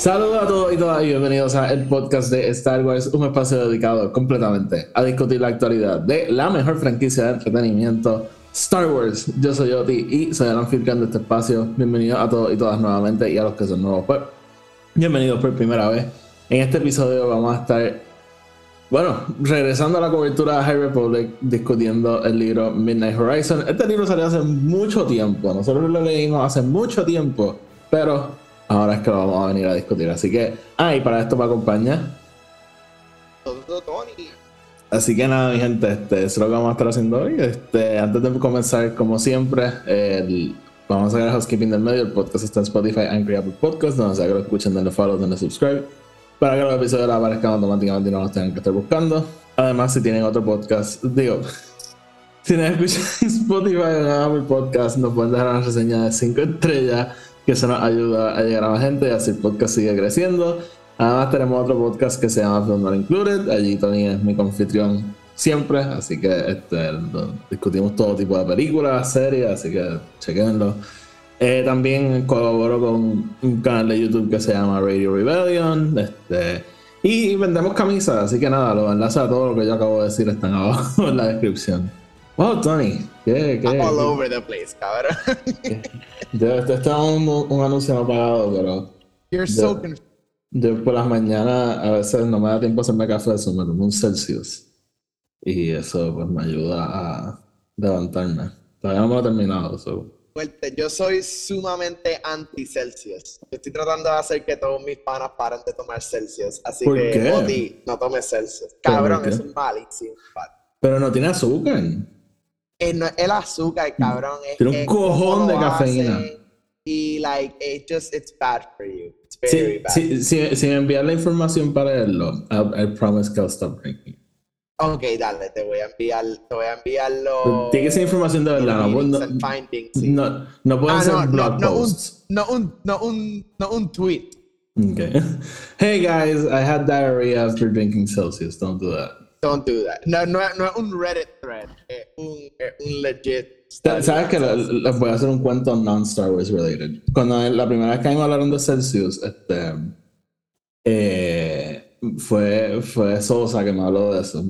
Saludos a todos y todas y bienvenidos a el podcast de Star Wars, un espacio dedicado completamente a discutir la actualidad de la mejor franquicia de entretenimiento, Star Wars. Yo soy Oti y soy el anfitrión de este espacio. Bienvenidos a todos y todas nuevamente y a los que son nuevos, pues bienvenidos por primera vez. En este episodio vamos a estar, bueno, regresando a la cobertura de High Republic, discutiendo el libro Midnight Horizon. Este libro salió hace mucho tiempo, nosotros lo leímos hace mucho tiempo, pero ahora es que lo vamos a venir a discutir. Así que, ah, y para esto me acompaña. Así que nada, mi gente, este, es lo que vamos a estar haciendo hoy. Este, antes de comenzar, como siempre, vamos a sacar el housekeeping del medio. El podcast está en Spotify, Anchor y Apple Podcast, donde sea que lo escuchen, denle follow, denle subscribe, para que los episodios aparezcan automáticamente y no los tengan que estar buscando. Además, si tienen otro podcast, digo, si nos escuchan Spotify o Apple Podcast, nos pueden dejar una reseña de 5 estrellas, que eso nos ayuda a llegar a más gente y así el podcast sigue creciendo. Además, tenemos otro podcast que se llama Film Not Included. Allí Tony es mi confitrión siempre, así que este, discutimos todo tipo de películas, series, así que chequenlo. Eh, también colaboro con un canal de YouTube que se llama Radio Rebellion. Este, y vendemos camisas, así que nada, los enlaces a todo lo que yo acabo de decir están abajo en la descripción. Wow, Tony, ¿qué? qué All qué- over the place, cabrón. yo, este este es un, un anuncio no pagado, pero You're Yeah. so confused. yo por las mañanas a veces no me da tiempo a hacerme café, eso me tomo un Celsius. Y eso pues me ayuda a levantarme. Todavía no me lo he terminado, so. Fuerte. Yo soy sumamente anti-Celsius. Estoy tratando de hacer que todos mis panas paren de tomar Celsius. Así ¿Por que, qué? Oti, no tomes Celsius. ¿Pero Cabrón, es malísimo. pa- Pero no tiene azúcar. Eh, no, el azúcar, cabrón. Es, Tiene un cojón de cafeína. Y, like, it just, it's bad for you. It's very bad. si, si me envías la información para leerlo, I, I promise que I'll stop drinking. Ok, dale, te voy a enviar, te voy a enviar los... Tiene que ser información de verdad, no, no, findings, sí. no, no pueden Ah, ser no, no, blog no, un, posts. no, un, no, un, no un tweet. Okay. Hey guys, I had diarrhea after drinking Celsius. Don't do that. Don't do that. No, no, no es un Reddit thread, es un, es un legit. ¿Sabes que Les voy a hacer un cuento non-Star Wars related. Cuando la primera vez que me hablaron de Celsius, este, eh, fue, fue Sosa que me habló de eso.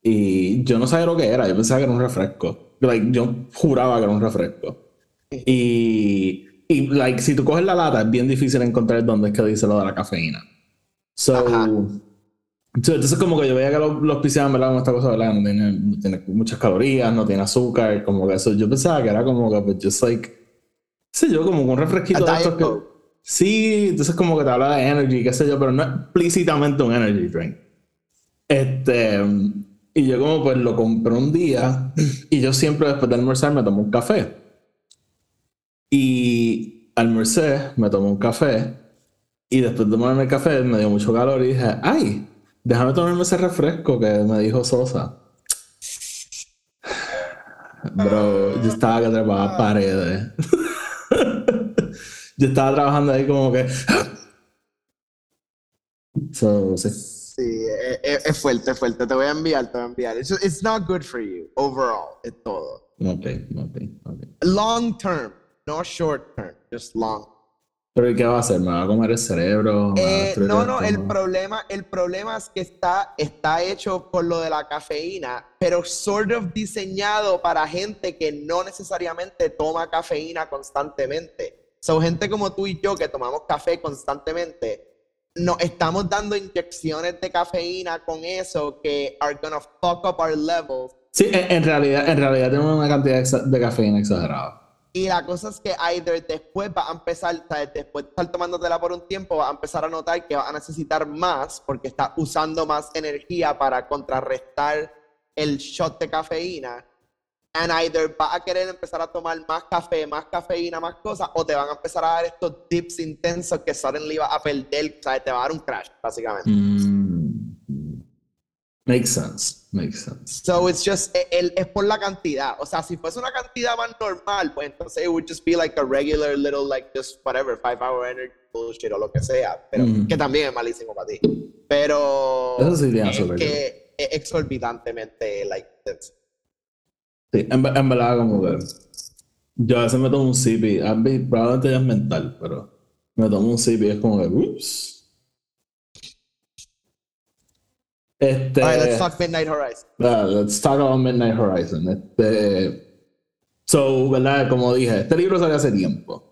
Y yo no sabía lo que era, yo pensaba que era un refresco. Like, yo juraba que era un refresco. Y, y like, si tú coges la lata, es bien difícil encontrar dónde es que dice lo de la cafeína. So, Ajá. Entonces como que yo veía que los, los pisaban, ¿verdad? Como esta cosa, ¿verdad? No tiene, no tiene muchas calorías, no tiene azúcar, como que eso. Yo pensaba que era como que, pues, just like, sé yo, como un refresquito de estos que... Sí, entonces como que te habla de energy, qué sé yo, pero no explícitamente un energy drink. Este, y yo como pues lo compré un día y yo siempre después de almorzar me tomo un café. Y almorcé, me tomé un café y después de tomarme el café me dio mucho calor y dije, ay, déjame tomarme ese refresco que me dijo Sosa. Bro, yo estaba que trepaba paredes. yo estaba trabajando ahí como que... So, sí. Sí, es, es- es fuerte, es fuerte. Te voy a enviar, te voy a enviar. It's, it's not good for you, overall, es todo. Ok, ok, ok. Long term, no short term, just long. Pero ¿y qué va a hacer? ¿Me va a comer el cerebro? ¿Me va a Eh, no, no, el problema, el problema es que está, está hecho por lo de la cafeína, pero sort of diseñado para gente que no necesariamente toma cafeína constantemente. Son gente como tú y yo que tomamos café constantemente. Nos estamos dando inyecciones de cafeína con eso que are gonna fuck up our levels. Sí, en, en realidad, en realidad tenemos una cantidad de cafeína exagerada. Y la cosa es que either después va a empezar, después de estar tomándotela por un tiempo, va a empezar a notar que va a necesitar más porque está usando más energía para contrarrestar el shot de cafeína. and either vas a querer empezar a tomar más café, más cafeína, más cosas, o te van a empezar a dar estos dips intensos que suddenly vas a perder, ¿sabes? Te va a dar un crash, básicamente. Mm, makes sense, makes sense. So it's just, e- el- es por la cantidad. O sea, si fuese una cantidad más normal, pues entonces it would just be like a regular little, like just whatever, five hour energy bullshit o lo que sea. Pero Mm. que también es malísimo para ti. Pero Eso sí tiene es que es exorbitantemente, like, Sí, en, en verdad, como que yo a veces me tomo un sip y a mí probablemente ya es mental, pero me tomo un sip y es como que, ups. Este, All right, let's talk Midnight Horizon. ah, let's talk about Midnight Horizon. Este, so, ¿verdad? Como dije, este libro salió hace tiempo.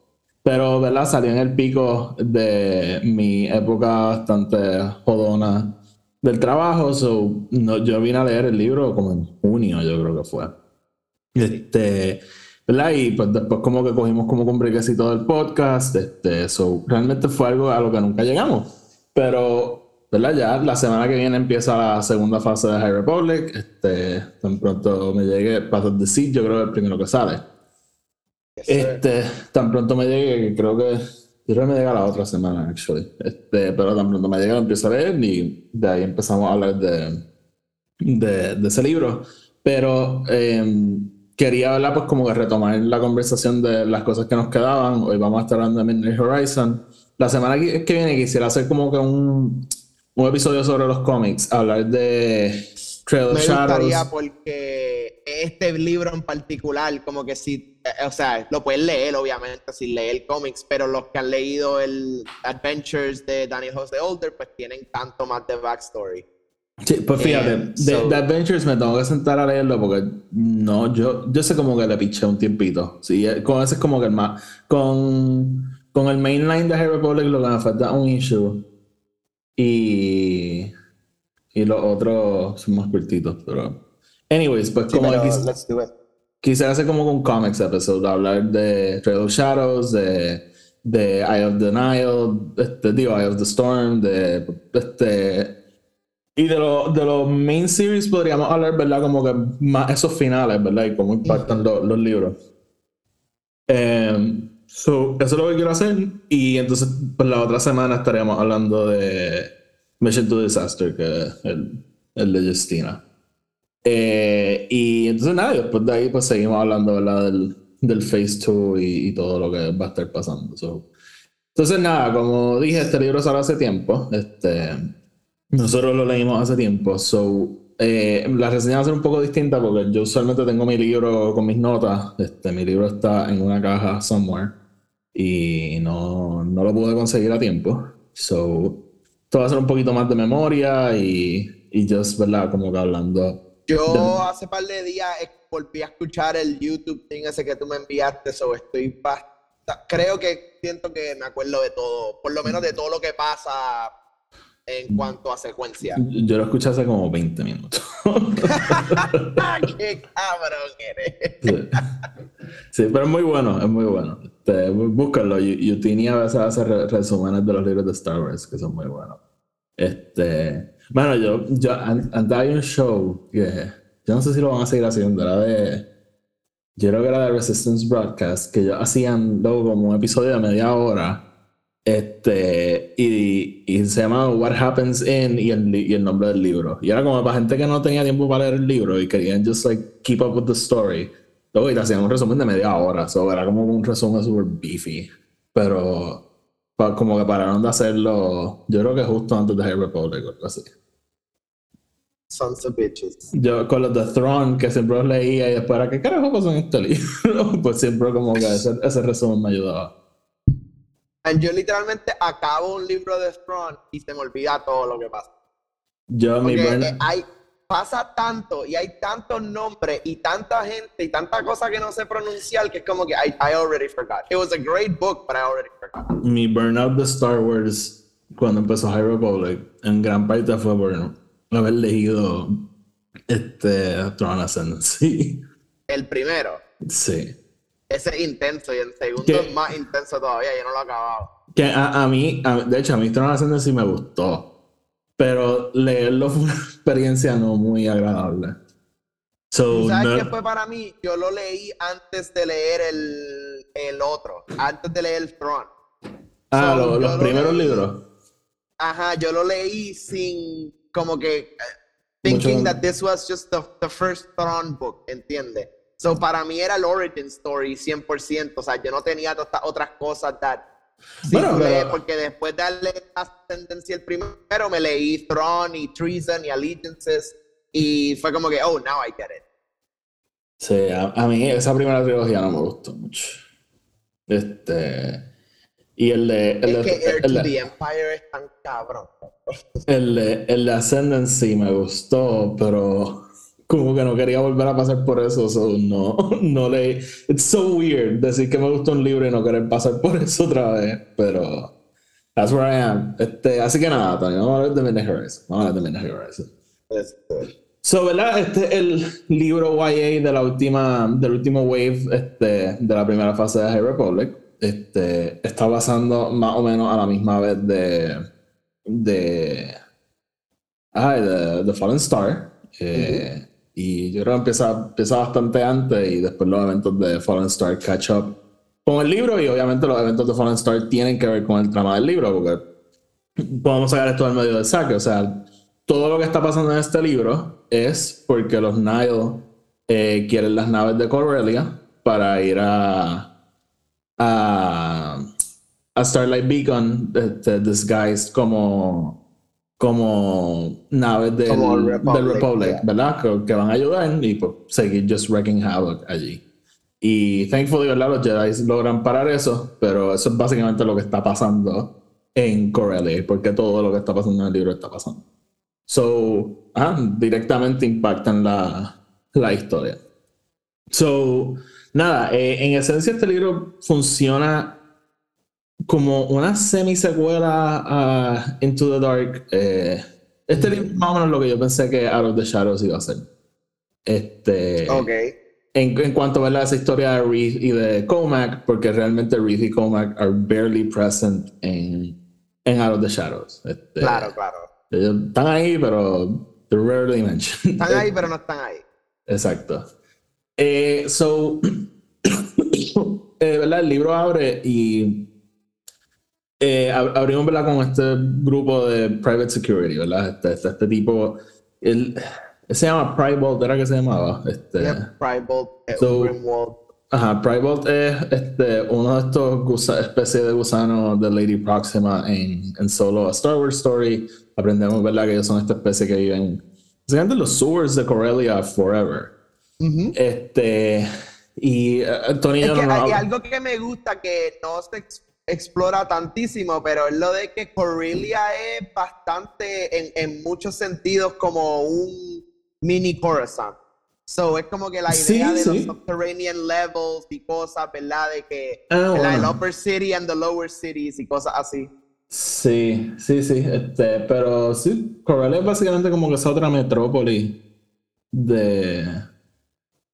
Pero, ¿verdad? Salió en el pico de mi época bastante jodona del trabajo. So, no, yo vine a leer el libro como en junio, yo creo que fue. Este, ¿verdad? Y pues después como que cogimos como con brequecito del podcast. Este, so, realmente fue algo a lo que nunca llegamos. Pero, ¿verdad? Ya la semana que viene empieza la segunda fase de High Republic. Este, tan pronto me llegue Path of the Seed, yo creo que es el primero que sale. Yes. Este, tan pronto me llegue, creo que. Yo creo que me llega la otra semana, actually. Este, pero tan pronto me llegue, lo empiezo a leer y de ahí empezamos a hablar de, de, de ese libro. Pero em, quería hablar, pues, como que retomar la conversación de las cosas que nos quedaban. Hoy vamos a estar hablando de Midnight Horizon. La semana que viene quisiera hacer como que un, un episodio sobre los cómics, hablar de Trail of Me Shadows. gustaría porque este libro en particular, como que si, eh, o sea, lo puedes leer obviamente sin leer cómics, pero los que han leído el Adventures de Daniel Jose Older, pues tienen tanto más de backstory. Sí, pues fíjate, Eh, de, so- de Adventures me tengo que sentar a leerlo porque no, yo, yo sé como que le piché un tiempito. Sí, eh, con ese es como que el más. Con, con el mainline de High Republic lo que me falta un issue. Y. Y los otros son más cortitos, pero. Anyways, pues Sí, como pero let's do it. quisiera hacer como un comics episode, hablar de Trail of Shadows, de, de Eye of the Nile, este, digo, Eye of the Storm, de este. Y de, lo- de los main series podríamos hablar, ¿verdad? Como que más esos finales, ¿verdad? Y cómo impactan lo- los libros. Em, so, eso es lo que quiero hacer. Y entonces, pues la otra semana estaríamos hablando de Mission to Disaster, que es el, el de Justina. Eh, y entonces nada, después de ahí pues seguimos hablando. Del, del Phase 2 y, y todo lo que va a estar pasando. So, Entonces nada, como dije, este libro salió hace tiempo. Este, nosotros lo leímos hace tiempo. So, eh, la reseña va a ser un poco distinta porque yo usualmente tengo mi libro con mis notas. Este, mi libro está en una caja somewhere y no, no lo pude conseguir a tiempo. So, esto va a ser un poquito más de memoria y, y just, ¿verdad? Como que hablando. Yo de- hace par de días eh, volví a escuchar el YouTube thing ese que tú me enviaste, so estoy bast- creo que siento que me acuerdo de todo, por lo menos de todo lo que pasa en cuanto a secuencia. Yo lo escuché hace como 20 minutos. ¡Qué cabrón eres! sí. Sí, pero es muy bueno, es muy bueno. Este, búscalo. Yu- Yutini a veces hace re- resúmenes de los libros de Star Wars que son muy buenos. Este, bueno, yo, yo an- antes hay un show que yo no sé si lo van a seguir haciendo, era de, yo creo que era de Resistance Broadcast, que ellos hacían luego como un episodio de media hora. Este, y, y se llama What Happens in y el, y el nombre del libro. Y era como para gente que no tenía tiempo para leer el libro y querían just like keep up with the story. Luego y te hacían un resumen de media hora, so era como un resumen super beefy. Pero pa- como que pararon de hacerlo, yo creo que justo antes de High Republic o algo así. Sons of bitches. Yo con los de Throne, que siempre los leía y después era, ¿qué carajo pasó en este libro? pues siempre como que ese, ese resumen me ayudaba. And yo literalmente acabo un libro de Throne y se me olvida todo lo que pasa. Yo, mi burn- eh, hay, pasa tanto y hay tantos nombres y tanta gente y tanta cosa que no sé pronunciar que es como que I, I already forgot. It was a great book, but I already forgot. mi burnout de Star Wars cuando empezó High Republic, en gran parte fue por haber leído este Throne Ascendancy. El primero, Sí. ese es intenso y el segundo ¿Qué? es más intenso todavía, yo no lo he acabado. Que a, a mí, a- de hecho, a mí Throne Ascendancy me gustó. Pero leerlo fue una experiencia no muy agradable. So, ¿Sabes no- qué fue para mí? Yo lo leí antes de leer el, el otro, antes de leer el Throne. ah, so, lo- yo los lo primeros leí- libros. Ajá, yo lo leí sin como que eh, thinking Mucho- that this was just the, the first Throne book, ¿entiendes? So para mí era el origin story 100%, o sea, yo no tenía todas estas otras cosas that Bueno, pero- lees, porque después de darle ascendencia el primero me leí Throne y Treason y Allegiances y fue como que, oh, now I get it. Sí, a, a mí esa primera trilogía no me gustó mucho. Este. Y el de. El, Es de- que el to the Empire es tan cabrón. el de- el de Ascendancy me gustó, pero como que no quería volver a pasar por eso. so no, no le. It's so weird decir que me gustó un libro y no querer pasar por eso otra vez, pero. That's where I am. Este, así que nada, Tony, vamos a hablar de Midnight Horizon. Vamos a hablar de Midnight Horizon. Este, So, ¿verdad? Este es el libro YA de la última, del último wave este, de la primera fase de High Republic. Este, está basando más o menos a la misma vez de. de. Ah, de, de Fallen Star. Eh, Y yo creo que empieza, empieza bastante antes y después los eventos de Fallen Star catch up con el libro y obviamente los eventos de Fallen Star tienen que ver con el trama del libro porque podemos sacar esto del medio del saque. O sea, todo lo que está pasando en este libro es porque los Nile eh, quieren las naves de Corellia para ir a, a, Starlight Beacon este, disguised como, como naves del, Como el del Republic, Republic, yeah. ¿verdad? Que, que van a ayudar y pues, seguir just wrecking havoc allí. Y thankfully, ¿verdad? Los Jedi logran parar eso, pero eso es básicamente lo que está pasando en Corellia, porque todo lo que está pasando en el libro está pasando. So, ah, directamente impactan la, la historia. So, nada, eh, en esencia este libro funciona como una semi-secuela a Into the Dark. Eh, este libro es más o menos lo que yo pensé que Out of the Shadows iba a ser. Este, ok. en, en cuanto a esa historia de Reese y de Comac, porque realmente Reese y Comac are barely present en, en Out of the Shadows. Este, Claro, claro. ellos están ahí, pero they're rarely mentioned. Están ahí, pero no están ahí. Exacto. Eh, so, eh, ¿verdad? El libro abre y eh, ab- abrimos ¿verdad? con este grupo de private security, ¿verdad? Este, este, este tipo, él, se llama Pribolt, ¿era que se llamaba? Este, Pribolt, eh, So-. Ajá, es este, uno de estos especies de gusanos de Lady Proxima en, en solo a Star Wars Story. Aprendemos, ¿verdad? Que ellos son esta especie que viven básicamente en los sewers de Corellia forever. Ujú. Este. Y eh, Tony Es que no hay algo que me gusta que no se explora tantísimo, pero es lo de que Corellia es bastante, en, en muchos sentidos, como un mini Coruscant. So, es como que la Sí, idea de sí. los subterranean levels y cosas, ¿verdad? De que Ah, la- el bueno. upper city and the lower cities y cosas así. Sí, sí, sí. Este, pero sí, Corellia es básicamente como que es otra metrópoli de.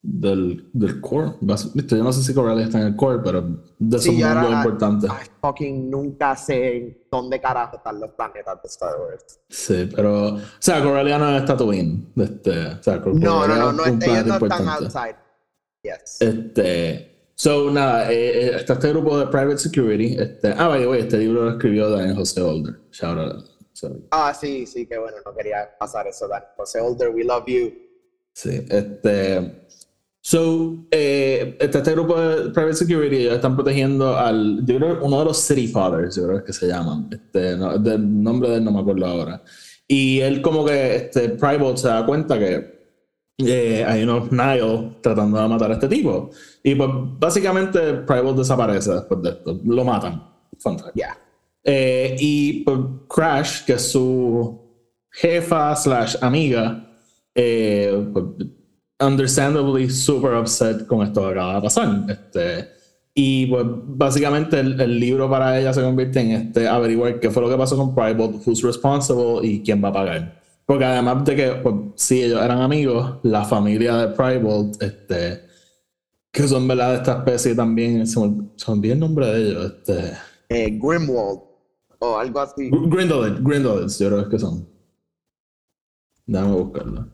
Del, del core. Viste, Yo no sé si Corellia está en el core, pero de esos Sí, mundos importantes. Ay, fucking nunca sé dónde carajo están los planetas de Star Wars. Sí, pero. O sea, Corellia no es Tatooine. Este, o sea, Corellia No, no, no, no, ellos no están outside. Yes. Este. So, nada, eh, eh, está este grupo de Private Security. Este, ah, by the way, este libro lo escribió Daniel José Older. Shout out. So, Ah, sí, sí, qué bueno, no quería pasar eso, Dan. José Older, we love you. sí, este. So, eh, está este grupo de Private Security, ellos están protegiendo al. Yo creo uno de los City Fathers, yo creo que se llaman. Este, no, del nombre de él no me acuerdo ahora. Y él, como que, este, Private se da cuenta que eh, hay unos Nile tratando de matar a este tipo. Y pues básicamente Prival desaparece después de esto. Lo matan. Fact. Ya. Eh, y pues, Crash, que es su jefa slash amiga, eh, pues, understandably super upset con esto que acaba de pasar. Este, y pues básicamente el, el libro para ella se convierte en este averiguar qué fue lo que pasó con Prival, who's responsible y quién va a pagar. Porque además de que, pues, sí, ellos eran amigos, la familia de Prival, este, que son verdad de esta especie también, me olvidó el nombre de ellos, este, Eh, Grimwald o algo así. Gr- Grindelwald, Grindelwald, yo creo que son. Déjame buscarlo.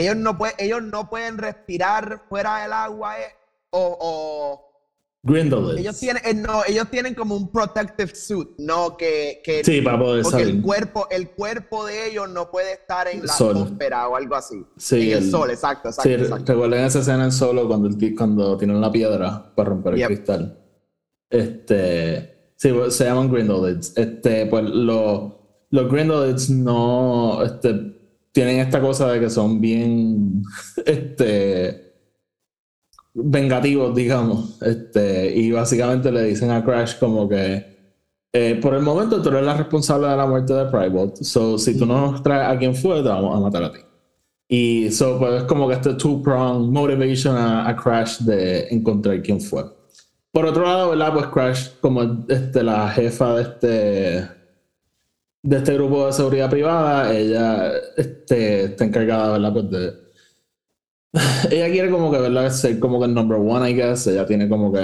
Ellos no, pueden, ellos no pueden respirar fuera del agua eh, o, o ellos tienen eh, no ellos tienen como un protective suit no que, que Sí, para poder porque el salir. cuerpo el cuerpo de ellos no puede estar en la Sol. atmósfera o algo así Sí, en el, el- sol exacto exacto, Sí, exacto. recuerden esa escena en solo cuando, el cuando tienen la piedra para romper el cristal. Este. Sí, pues, se llaman Grindelids. Este, pues lo- los Grindelids no. Este, tienen esta cosa de que son bien. Este. Vengativos, digamos. Este, y básicamente le dicen a Crash como que. eh, por el momento tú eres la responsable de la muerte de Private. So, si tú no nos traes a quien fue, te vamos a matar a ti. Y so, pues es como que este two-prong motivation a, Crash de encontrar quién fue. Por otro lado, ¿verdad? Pues Crash, como este, la jefa de este, de este grupo de seguridad privada, ella este, está encargada, ¿verdad? Pues de... Ella quiere como que, ¿verdad? Ser como que el number one, I guess. Ella tiene como que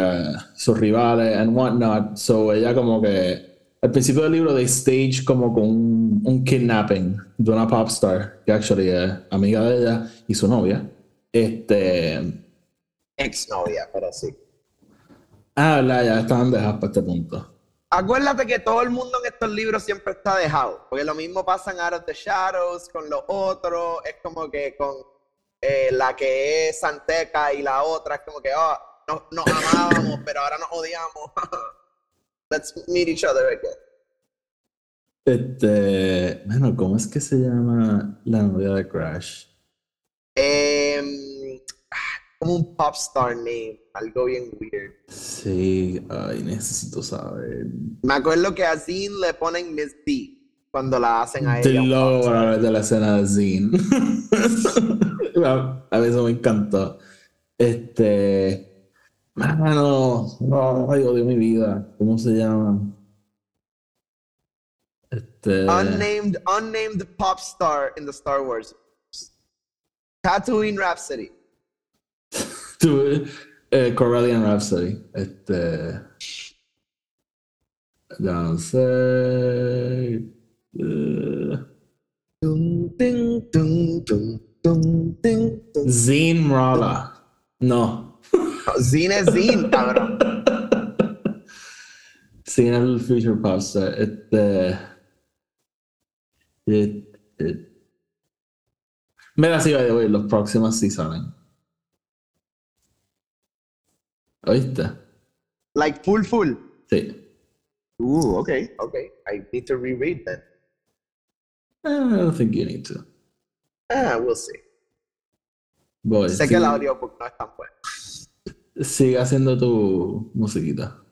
sus rivales and whatnot. So ella como que... Al principio del libro, they stage como con un, un kidnapping de una pop star, que actually es amiga de ella y su novia. Este... exnovia pero sí Ah, ¿verdad? Ya estaban dejadas para este punto. Acuérdate que todo el mundo en estos libros siempre está dejado, porque lo mismo pasa en Out of the Shadows con los otros, es como que con eh, la que es Santeca y la otra es como que, oh, nos, nos amábamos, pero ahora nos odiamos. Let's meet each other again. Este... Bueno, ¿cómo es que se llama la novia de Crash? Em, como un pop star name, algo bien weird. Sí, ay, necesito saber. Me acuerdo que a Zine le ponen Miss D cuando la hacen a ella. loco star. ver de la escena de Zine. a, a mí eso me encantó. Este. Mano, no, ay, odio mi vida. ¿Cómo se llama? Este. unnamed unnamed pop star in the Star Wars. Tatooine Rhapsody eh, Corellian Rhapsody. Este. Entonces. Uh, Zine Mrala. No. Zine es Zine, cabrón. Zine es el future pasta. Este. It, it. Mira, sí, voy, los próximos sí salen. ¿Oíste? Like full full. Sí. Ooh, okay, okay. I need to reread then. Eh, I don't think you need to. Ah, we'll see. Voy, sé que el audiobook no es tan bueno. sigue haciendo tu musiquita.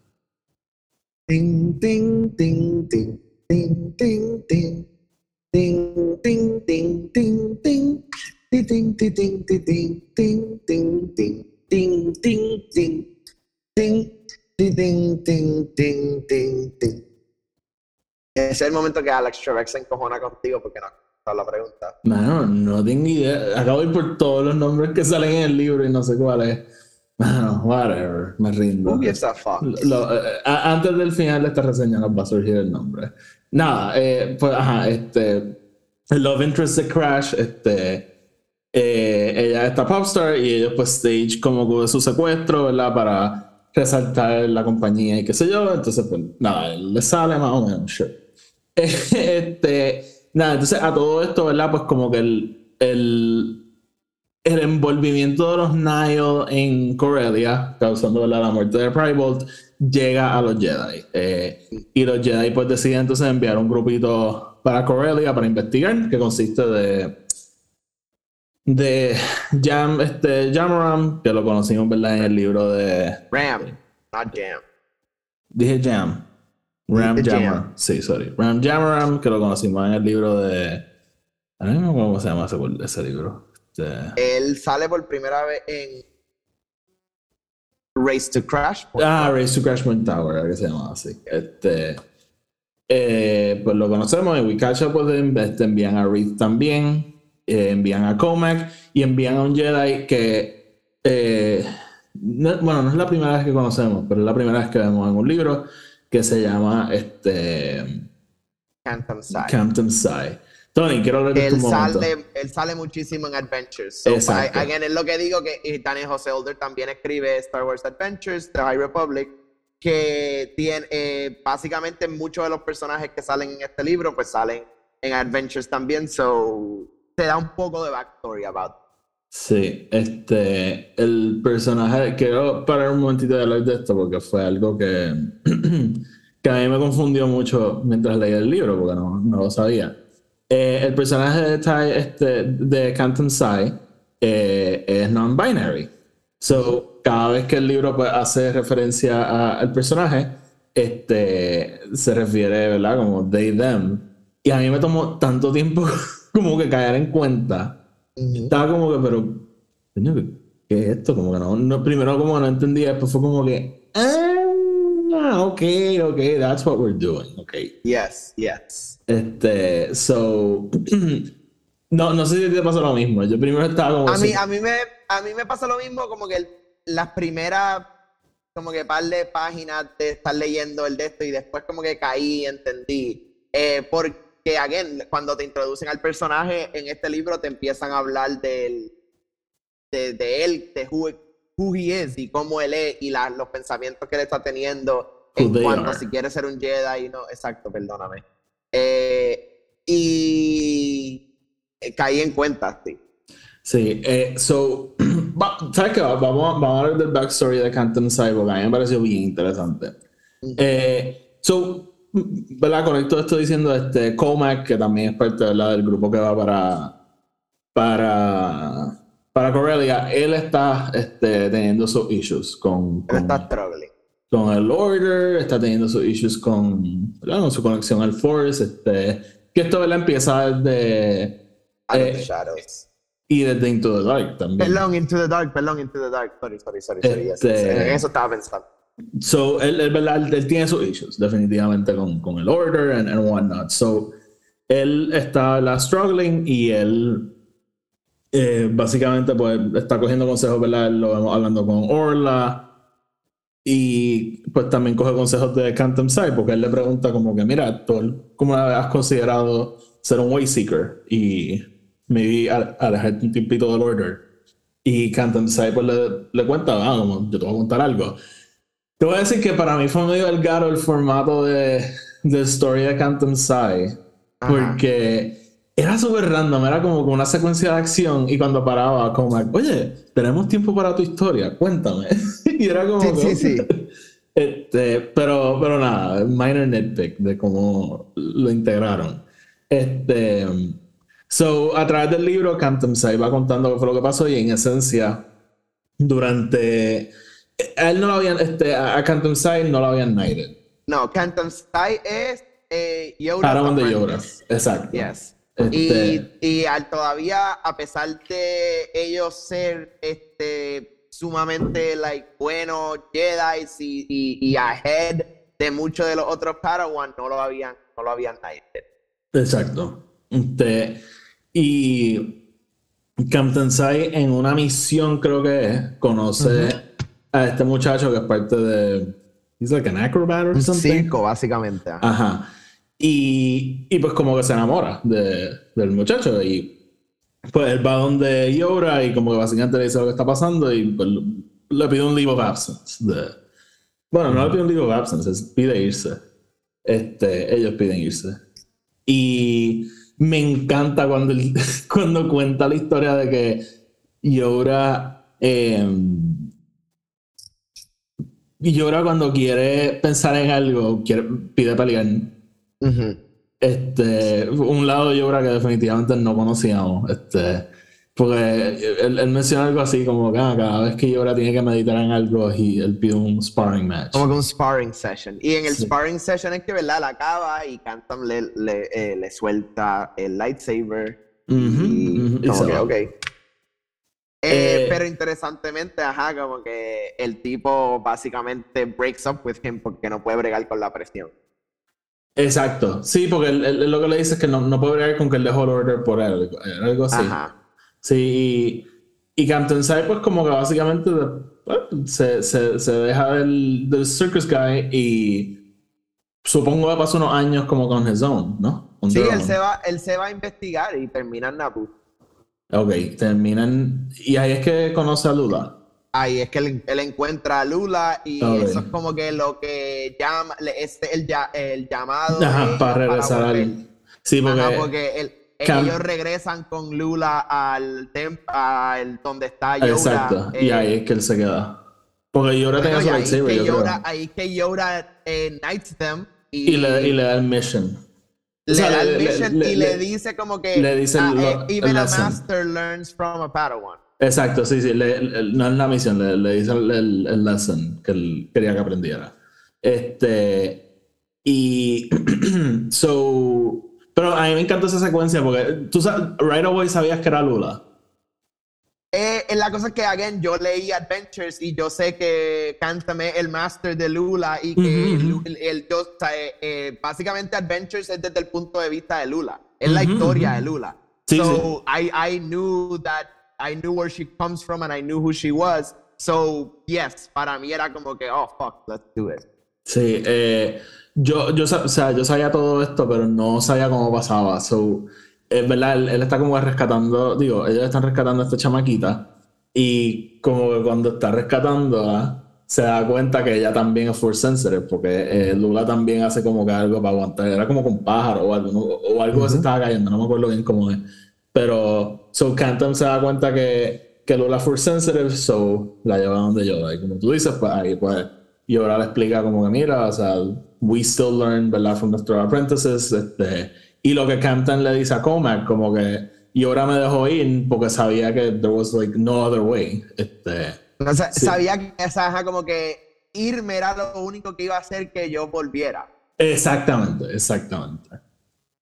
Ding, ding, ding, ding, ding, ding, ding. Ding, es el momento que Alex Trebek se encojona contigo porque no no la pregunta. Mano, no tengo idea. Acabo de ir por todos los nombres que salen en el libro y no sé cuál es. Mano, whatever. Me rindo. Who gives a fuck? Lo- eh, a- antes del final de esta reseña nos va a surgir el nombre. Nada, eh, pues ajá, este. El Love Interest de Crash, este. eh, ella está popstar y ellos pues stage como su secuestro, ¿verdad? Para resaltar la compañía y qué sé yo. Entonces, pues nada, le sale más o menos, sure. este. Nada, entonces a todo esto, ¿verdad? Pues como que el. el el envolvimiento de los Nile en Corellia, causando ¿verdad? la muerte de Pribolt, llega a los Jedi. Eh, y los Jedi pues deciden entonces enviar un grupito para Corellia para investigar, que consiste de de Jam, este, Jamaram, que lo conocimos ¿verdad? en el libro de... Ram, not Jam. Dije Jam. Ram Dijiste Jamaram. Jam. Sí, sorry. Ram Jamaram, que lo conocimos en el libro de... Don't know cómo se llama ese, ese libro. Este, Él sale por primera vez en Race to Crash. Ah, Race to Crash Point Tower, era que se llamaba así. Este, eh, pues lo conocemos en Wiccacha, pues este, envían a Reed también, eh, envían a Comac y envían a un Jedi que, eh, no- bueno, no es la primera vez que conocemos, pero es la primera vez que vemos en un libro que se llama este, Canton Side. Campton Sai. Tony, quiero hablar de él tu momento. sale, él sale muchísimo en Adventures. So, Exacto. I- again, es lo que digo que Daniel José Older también escribe Star Wars Adventures, The High Republic, que tiene eh, básicamente muchos de los personajes que salen en este libro, pues salen en Adventures también. So te da un poco de backstory about. Sí, este, el personaje, quiero parar un momentito de hablar de esto porque fue algo que, que a mí me confundió mucho mientras leía el libro porque no, no lo sabía. Eh, el personaje de, este, de Canton Sai eh, es non-binary. So, cada vez que el libro pues, hace referencia al personaje, este, se refiere, ¿verdad? Como they, them. Y a mí me tomó tanto tiempo como que caer en cuenta estaba como que, pero, coño, ¿qué, qué es esto? Como que no, no, primero como que no entendía, después fue como que, ah, ok, ok, that's what we're doing, ok. Yes, yes. Este, so, no, no sé si te pasó lo mismo, yo primero estaba como... A mí, so- a mí me, a mí me pasa lo mismo como que el- las primeras, como que par de páginas de estar leyendo el de esto y después como que caí entendí. Eh, porque, again, cuando te introducen al personaje en este libro te empiezan a hablar del, de, de él, de who, who he is y cómo él es y la- los pensamientos que él está teniendo en cuanto are. si quiere ser un Jedi y no, exacto, perdóname. Eh, y eh, caí en cuenta, sí. Sí, eh, so, ¿sabes qué? Vamos, a- vamos a hablar del backstory de Canton porque a mí me pareció bien interesante. Eh, so, ¿verdad? Conecto esto diciendo este Comac, que también es parte ¿verdad? del grupo que va para, para, para Corellia, él está este, teniendo sus issues con, con, está struggling. con el Order, está teniendo sus issues con, ¿verdad? con su conexión al Force, este, que esto ¿verdad? empieza desde... Out of Eh, the shadows. y desde Into the Dark también. Perdón, Into the Dark, perdón, Into the Dark. Sorry, sorry, sorry, sorry. yes, yes, En eso estaba pensando. So, él, él, él, él tiene sus issues, definitivamente, con, con el order and, and whatnot. So, él está la struggling y él eh, básicamente pues está cogiendo consejos, ¿verdad? Lo vemos hablando con Orla y pues también coge consejos de Cantum Sai porque él le pregunta como que, mira, ¿tú cómo has considerado ser un Wayseeker? Y maybe alejarte un tiempito del order. Y Cantum Sai pues le, le cuenta, ah, como yo te voy a contar algo. Te voy a decir que para mí fue medio delgado el formato de, de Story de Canton Sai. Porque era súper random, era como una secuencia de acción y cuando paraba, como, oye, tenemos tiempo para tu historia, cuéntame. y era como. Sí, que- sí, sí. Este, pero, pero nada, minor nitpick de cómo lo integraron. Este, so, a través del libro, Canton Sai va contando qué fue lo que pasó y en esencia, durante. A él no lo habían, este, a Canton Sai no lo habían knighted. No, Canton Sai es eh, Yoda's Paraban de lloras. Exacto. Yes. Este- Y, y al todavía, a pesar de ellos ser este, sumamente like, buenos Jedi y, y, y ahead de muchos de los otros Padawan, no lo habían, no lo habían knighted. Exacto. Este, y Captain Sai en una misión creo que es, conoce a este muchacho que es parte de... He's like an acrobat or something. circo, básicamente. ajá. Y, y pues como que se enamora de, del muchacho y pues él va donde Yoda y como que básicamente le dice lo que está pasando y pues le pide un leave of absence. de- bueno, no le pide un leave of absence, es pide irse. Este, ellos piden irse. Y me encanta cuando, cuando cuenta la historia de que Yoda... em, y Yoda cuando quiere pensar en algo, quiere, pide pelear. Ujú. Este, un lado de Yoda que definitivamente no conocíamos. Este, porque él, él menciona algo así como que ah, cada vez que Yoda tiene que meditar en algo, y él pide un sparring match. Como que un sparring session. Y en el Sí. sparring session es que, ¿verdad? La acaba y Canton le, le, eh, le suelta el lightsaber. Y ujú, y como se que, va. ok. Eh, Eh, pero interesantemente, ajá, como que el tipo básicamente breaks up with him porque no puede bregar con la presión. Exacto. Sí, porque él lo que le dice es que no, no puede bregar con que él dejó el order por él. Algo así. Ajá. Sí, y, y Captain Sai, pues, como que básicamente bueno, se, se, se deja del, del Circus Guy y supongo que pasó unos años como con his own, ¿no? Sí, él se, va, él se va a investigar y termina en Naboo. Ok, terminan. Y ahí es que conoce a Lula. Ahí es que él, él encuentra a Lula y Ok. eso es como que lo que llama, este, el, el llamado Ajá, para regresar al. Sí, porque. Ajá, porque el- Cam- ellos regresan con Lula al templo, al donde está Yoda. Exacto. y eh, ahí es que él se queda. Porque Yoda bueno, tenía y su ahí, lightsaber, creo. Ahí que Yoda eh, knights them y, Y le, y le da el mission. Le sea, da le- el le- mission le- y le, le- dice como que le dice ah, lo- eh, even a lesson. master learns from a Padawan. Exacto, sí, sí. le- le- no es la misión, le, le dice el, el- el lesson que él quería que aprendiera. Este. Y. so. Pero a mí me encantó esa secuencia porque tú right away sabías que era Lula. Eh, la cosa es que, again, yo leí Adventures y yo sé que Cántame el master de Lula y que Lu- el, el- o sea, eh, eh, básicamente Adventures es desde el punto de vista de Lula. Es la historia de Lula. Sí, so I, I knew that, I knew where she comes from and I knew who she was. So, yes, para mí era como que, oh, fuck, let's do it. Sí, eh, yo, yo, o sea, yo sabía todo esto, pero no sabía cómo pasaba. So, es verdad, él, él está como rescatando, digo, ellos están rescatando a esta chamaquita y como que cuando está rescatándola, se da cuenta que ella también es force sensitive, porque eh, Lula también hace como que algo para aguantar, era como con pájaro o algo, o algo que se estaba cayendo, no me acuerdo bien cómo es. Pero, so Canton se da cuenta que, que Lula es force sensitive, so la lleva donde Yoda. Y como tú dices, pues ahí pues Yoda le explica como que mira, o sea, we still learn, ¿verdad? From nuestros apprentices. Este, y lo que Campton le dice a Comac, como que Yoda me dejó ir porque sabía que there was like no other way. Este, Sí. Sabía que esa, como que irme era lo único que iba a hacer que yo volviera. Exactamente, exactamente.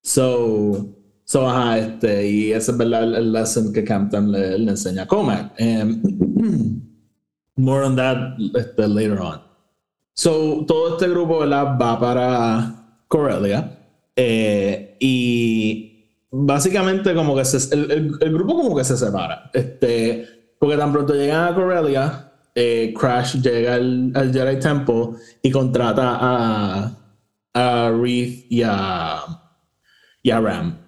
So, so ajá, este, y ese es verdad el, el lesson que Campton le, le enseña a Comac. Em, more on that este, later on. So, todo este grupo, ¿verdad? Va para Corellia. eh, y básicamente como que se- el, el- el grupo como que se separa. Este, porque tan pronto llegan a Corellia, eh, Crash llega al, al Jedi Temple y contrata a, a Reef y a, y a Ram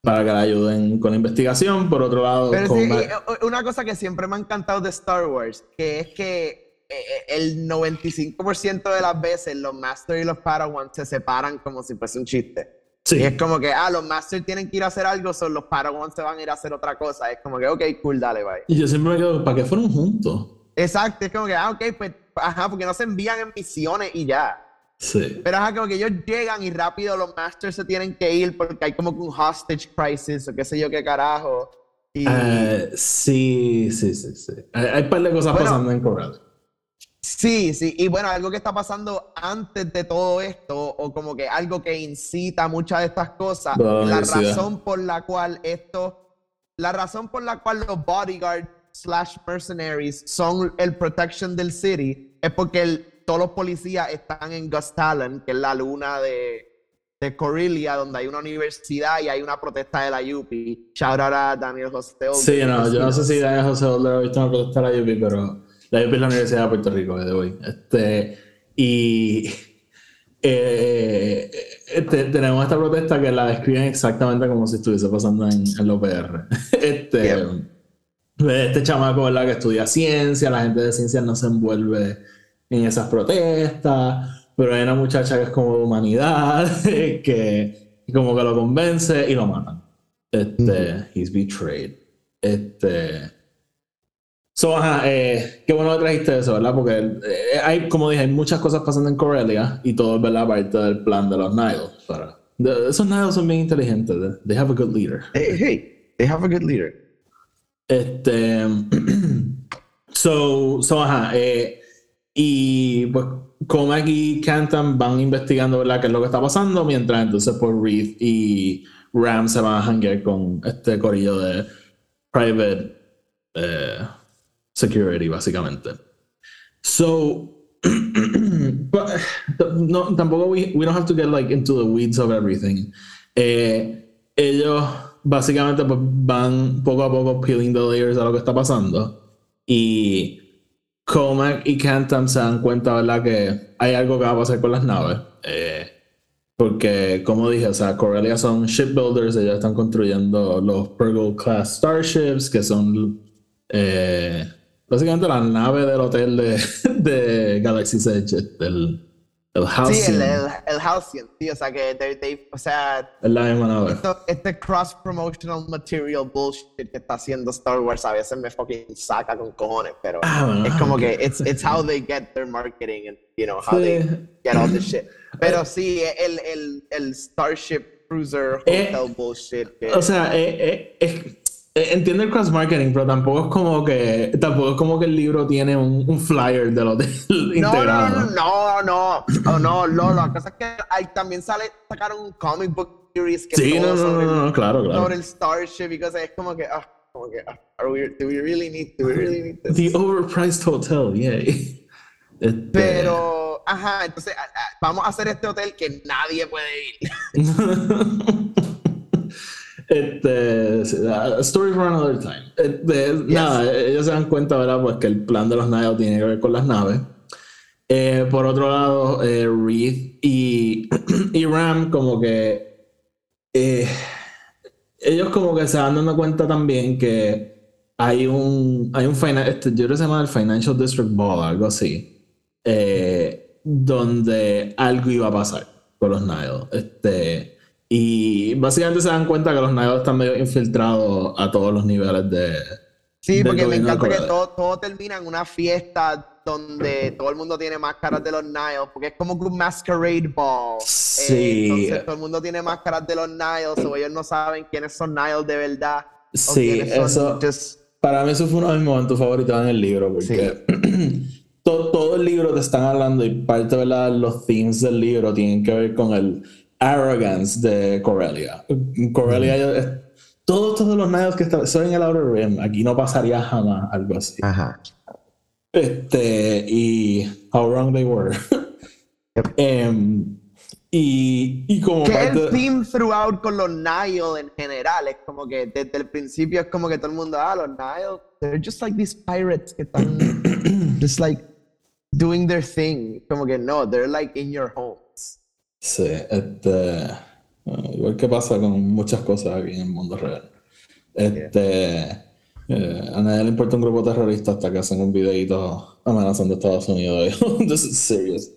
para que le ayuden con la investigación. Por otro lado, Pero sí, eh, eh, una cosa que siempre me ha encantado de Star Wars, que es que eh, eh, el 95% de las veces los Master y los Padawan se separan como si fuese un chiste. Sí, Y es como que, ah, los Masters tienen que ir a hacer algo, son los Padawan se van a ir a hacer otra cosa. Es como que, ok, cool, dale, bye. y yo siempre me quedo, ¿para qué fueron juntos? Exacto, es como que, ah, ok, pues, ajá, porque no se envían en misiones y ya. Sí. Pero ajá, como que ellos llegan y rápido los Masters se tienen que ir porque hay como que un hostage crisis o qué sé yo qué carajo. Y, Eh, sí, sí, sí, sí. Hay, hay un par de cosas Bueno. pasando en Corellia. Sí, sí, y bueno, algo que está pasando antes de todo esto, o como que algo que incita muchas de estas cosas, la razón por la cual esto, la razón por la cual los bodyguards slash mercenaries son el protection del city, es porque el- todos los policías están en Ghost Talon, que es la luna de, de Corellia, donde hay una universidad y hay una protesta de la UPI. Shout out a Daniel José. Sí, no, yo no sé si Daniel José Older ha visto una protesta de la UPI, pero la UPI es la Universidad de Puerto Rico, de hoy. Este, y eh, este, tenemos esta protesta que la describen exactamente como si estuviese pasando en, en la UPR. Este, este chamaco, ¿verdad? Que estudia ciencia, la gente de ciencia no se envuelve en esas protestas, pero hay una muchacha que es como de humanidad, que como que lo convence y lo matan. Este, he's betrayed. Este. So, ajá, eh, qué bueno que trajiste eso, ¿verdad? Porque eh, hay, como dije, hay muchas cosas pasando en Corellia y todo es, ¿verdad? Parte del plan de los Niles. Para, de- esos Niles son bien inteligentes. they- They have a good leader. Hey, hey, they have a good leader. Este. so, so, ajá. eh, y pues, Comac y Canton van investigando, ¿verdad? qué es lo que está pasando. Mientras entonces, pues, Reed y Ram se van a hangar con este corillo de private eh, security, básicamente. So. no, tampoco we, we don't have to get like into the weeds of everything. Eh, ellos básicamente pues, van poco a poco peeling the layers a lo que está pasando. Y Comac y Canton se dan cuenta, ¿verdad? Que hay algo que va a pasar con las naves. Eh, Porque, como dije, o sea, Corellia son shipbuilders, ellos están construyendo los Purgle Class Starships, que son eh, básicamente la nave del hotel de, de Galaxy's Edge, el, el Halcyon. Sí, el, el, el Halcyon, sí, o sea que, they, they, o sea, Es la misma nave. esto- este cross-promotional material bullshit que está haciendo Star Wars a veces me fucking saca con cojones, pero Ah, es como que it's, it's how they get their marketing and, you know, how Sí. they get all this shit. Pero sí, el, el, el Starship Cruiser Eh, Hotel bullshit. que- O sea, eh, eh, eh, eh, entiendo el cross marketing, pero tampoco es como que tampoco es como que el libro tiene un, un flyer del hotel No, no, integrado. no, no, no, oh, no, no, la cosa es que hay, también sale, sacaron un comic book series que Sí, no, no, sobre, no, el- no, claro, claro. sobre el Starship y cosas, es como que, ah, como que, ah, we, do we really need, do we really need this? The overpriced hotel, yay. Este, Pero, ajá, entonces vamos a hacer este hotel que nadie puede ir. este, a story for another time. Este, Nada, ellos se dan cuenta, ¿verdad? Pues que el plan de los Nile tiene que ver con las naves. Eh, por otro lado, eh, Reed y, y Ram como que eh, ellos como que se van dando cuenta también que hay un hay un este, yo creo que se llama el Financial District Ball, algo así, eh, donde algo iba a pasar con los Nile. Este, y básicamente se dan cuenta que los Nile están medio infiltrados a todos los niveles de... Sí, porque me encanta que todo, todo termina en una fiesta donde todo el mundo tiene máscaras de los Niles, porque es como un masquerade ball. Eh, Sí. entonces todo el mundo tiene máscaras de los Niles, o ellos no saben quiénes son Niles de verdad. Sí, eso- just- Para mí eso fue uno de mis momentos favoritos en el libro, porque todo, todo el libro te están hablando y parte de los themes del libro tienen que ver con el arrogance de Corellia. Corellia, es- todos, todos los nados que están son en el Outer Rim, aquí no pasaría jamás algo así. Ajá. Este, y how wrong they were. Em, y, y como Que parte el theme throughout con los Nile en general es como que desde el principio es como que todo el mundo, ah, los Nile, they're just like these pirates que están just like doing their thing. Como que no, they're like in your homes. Sí, este. bueno, igual que pasa con muchas cosas aquí en el mundo real. Este. eh, a nadie le importa un grupo terrorista hasta que hacen un videito amenazando a Estados Unidos. This is serious.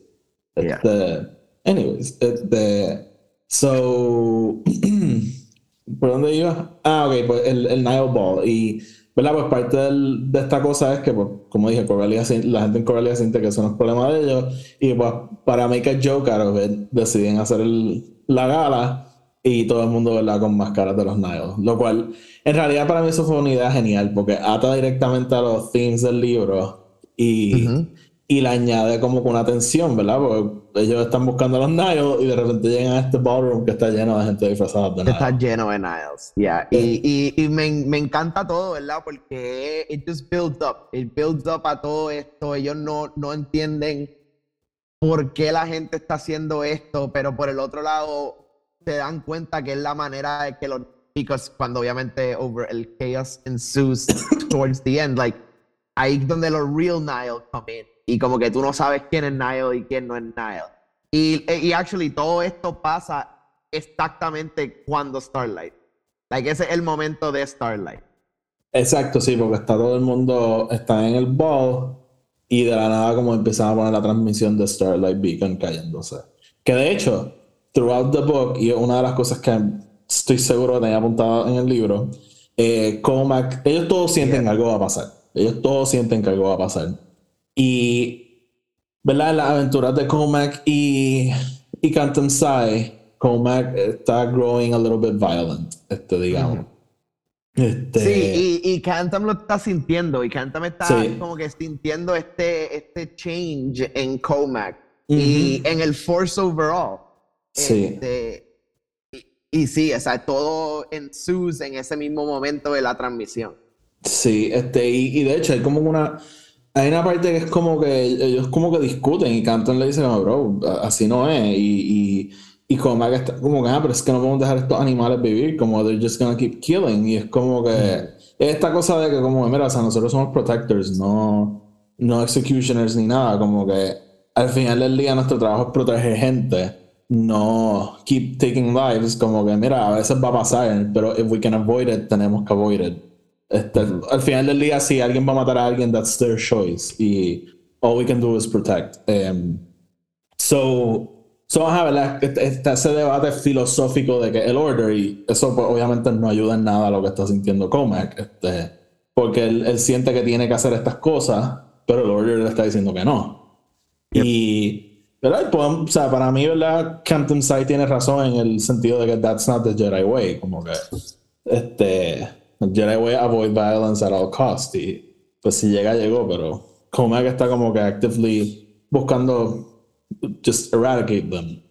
Yeah. Este, anyways, este. So. ¿Por dónde iba? Ah, ok, pues el, el Nile Ball. Y, ¿verdad? Pues parte del- de esta cosa es que, pues, como dije, Corellia, sin- la gente en Corellia siente que eso no es problema de ellos. Y pues, para make a joke out of it, deciden hacer el- la gala y todo el mundo, ¿verdad? Con máscaras de los Nile. Lo cual, en realidad, para mí eso fue una idea genial porque ata directamente a los themes del libro y, y le añade como una tensión, ¿verdad? Porque ellos están buscando a los Nile y de repente llegan a este ballroom que está lleno de gente disfrazada de Que Nile. está lleno de Niles. Yeah. Y, y, y me, me encanta todo, ¿verdad? Porque it just builds up. It builds up a todo esto. Ellos no, no entienden por qué la gente está haciendo esto, pero por el otro lado se dan cuenta que es la manera de que los chicos, cuando obviamente over el chaos ensues towards the end, like ahí es donde los real Nile come in. Y como que tú no sabes quién es Nile y quién no es Nile. Y, y actually todo esto pasa exactamente cuando Starlight. Like ese es el momento de Starlight. Exacto, sí, porque está todo el mundo, está en el ball y de la nada como empiezan a poner la transmisión de Starlight Beacon cayéndose. Que de hecho, throughout the book, y una de las cosas que estoy seguro que tenía apuntado en el libro, eh, Comac, ellos todos sienten que algo va a pasar. Ellos todos sienten que algo va a pasar. Y, ¿verdad? En las aventuras de Comac y, y Canton Sai, Comac está growing a little bit violent, este, digamos. Este, Sí, y, y Kantam lo está sintiendo, y Kantam está Sí. como que sintiendo este, este change en Comac y en el Force overall. Sí. Este, y, y sí, o sea, todo ensues en ese mismo momento de la transmisión. Sí, este, y, y de hecho hay como una. Hay una parte que es como que ellos como que discuten y Canton le dice, no, bro, así no es. Y, y, y como que está como que, ah, pero es que no podemos dejar estos animales vivir, como they're just gonna keep killing. Y es como que esta cosa de que, como, mira, o sea, nosotros somos protectors, no, no executioners ni nada. Como que al final del día nuestro trabajo es proteger gente, no keep taking lives, como que mira, a veces va a pasar, pero if we can avoid it, tenemos que avoid it. Este, Al final del día, si alguien va a matar a alguien, that's their choice. Y all we can do is protect. Um, so, so, ajá, ¿verdad? Este, este, ese debate filosófico de que el order, y eso pues, obviamente no ayuda en nada a lo que está sintiendo Comac, este, porque él, él, siente que tiene que hacer estas cosas, pero el order le está diciendo que no. Y ¿verdad? Pues, o sea, para mí, ¿verdad? Campton Side tiene razón en el sentido de que that's not the Jedi way. Como que, este, Jedi way avoid violence at all costs. Y pues si llega, llegó, pero como que está como que actively buscando just eradicate them.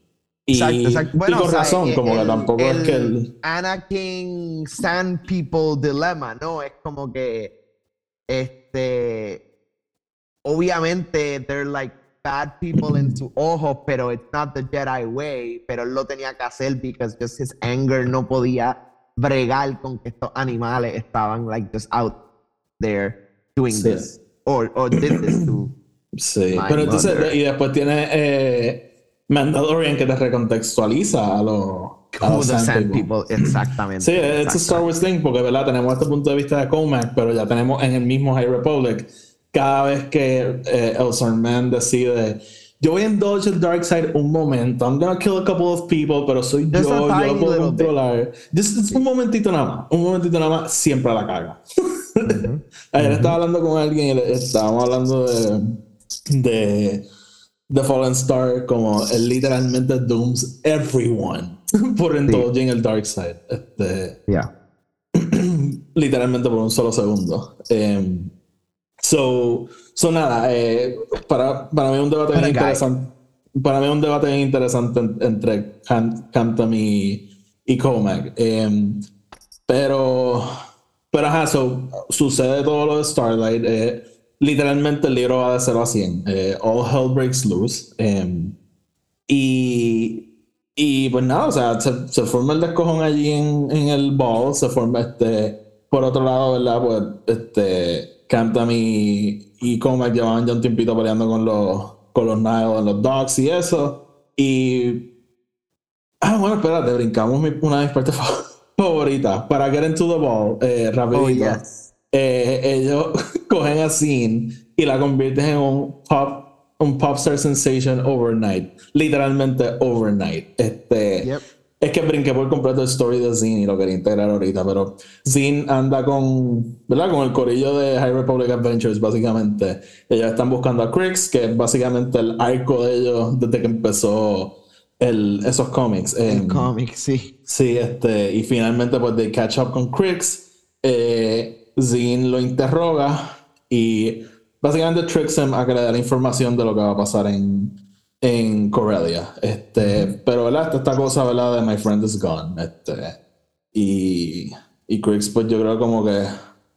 Y, exacto, exacto. Bueno, y con o sea, razón, el, como que tampoco es que el... Anakin Sand People Dilemma, ¿no? Es como que, este, obviamente, they're like bad people en su ojo, pero it's not the Jedi way, pero él lo tenía que hacer because just his anger no podía bregar con que estos animales estaban like just out there doing sí. this or, or did this to Sí, pero entonces mother. y después tiene eh, Mandalorian que te recontextualiza a los a los Sand, Sand people. people. Exactamente. Sí, es un Star Wars thing porque ¿verdad? tenemos este punto de vista de Comac, pero ya tenemos en el mismo High Republic cada vez que eh, el Man decide yo voy a indulge el dark side un momento. I'm gonna kill a couple of people, pero soy yo, yo lo puedo controlar. Just, un momentito nada más. Un momentito nada más, siempre la caga. Uh-huh. Ayer uh-huh. estaba hablando con alguien y estábamos hablando de, de The Fallen Star como él literalmente dooms everyone por indulging sí. el dark side. Este, yeah. literalmente por un solo segundo. Um, So, so nada, eh, para, para mí un debate bien interesante. Para mí un debate bien interesante entre Cantam y, y Comac. Eh, pero, pero ajá, so, sucede todo lo de Starlight. Eh, literalmente el libro va de 0 a 100. Eh, all hell breaks loose. Em, y, y pues nada, o sea, se, se, forma el descojón allí en, en el ball. Se forma este. Por otro lado, ¿verdad? Pues este Cantam y, y Comac llevaban ya un tiempito peleando con los, con los Nile en los Dogs y eso. Y. Ah, bueno, espérate, brincamos una de mis partes favoritas. Para Get Into the Ball, eh, rapidito. Oh, yes. eh, ellos cogen a Scene y la convierten en un pop, un pop star sensation overnight. Literalmente overnight. Este. Yep. Es que brinqué por completo el story de Zin y lo quería integrar ahorita, pero Zin anda con, ¿verdad? Con el corillo de High Republic Adventures, básicamente. Ellos están buscando a Crix, que es básicamente el arco de ellos desde que empezó el, esos cómics. El cómic, sí. Sí, este, y finalmente pues de catch up con Crix. Eh, Zin lo interroga y básicamente tricks him a que le dé la información de lo que va a pasar en en Corellia. Este, pero, ¿verdad? Esta cosa, ¿verdad? De My Friend is Gone. Este, y, y Crix, pues yo creo como que.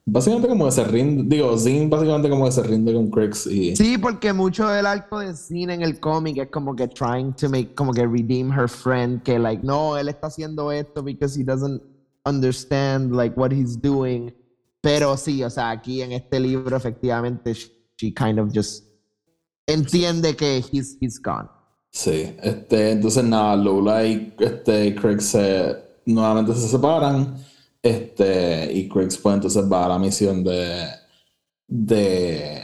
Básicamente como que se rinde, digo, Zin básicamente como que se rinde con Crix y... Sí, porque mucho del arco de Zin en el cómic es como que trying to make, como que redeem her friend, que like, no, él está haciendo esto because he doesn't understand like what he's doing. Pero sí, o sea, aquí en este libro efectivamente she kind of just entiende que he's, he's gone. Sí, este, entonces nada, Lola y este, Craig se, nuevamente se separan. Este, y Craig pues entonces va a la misión de, de,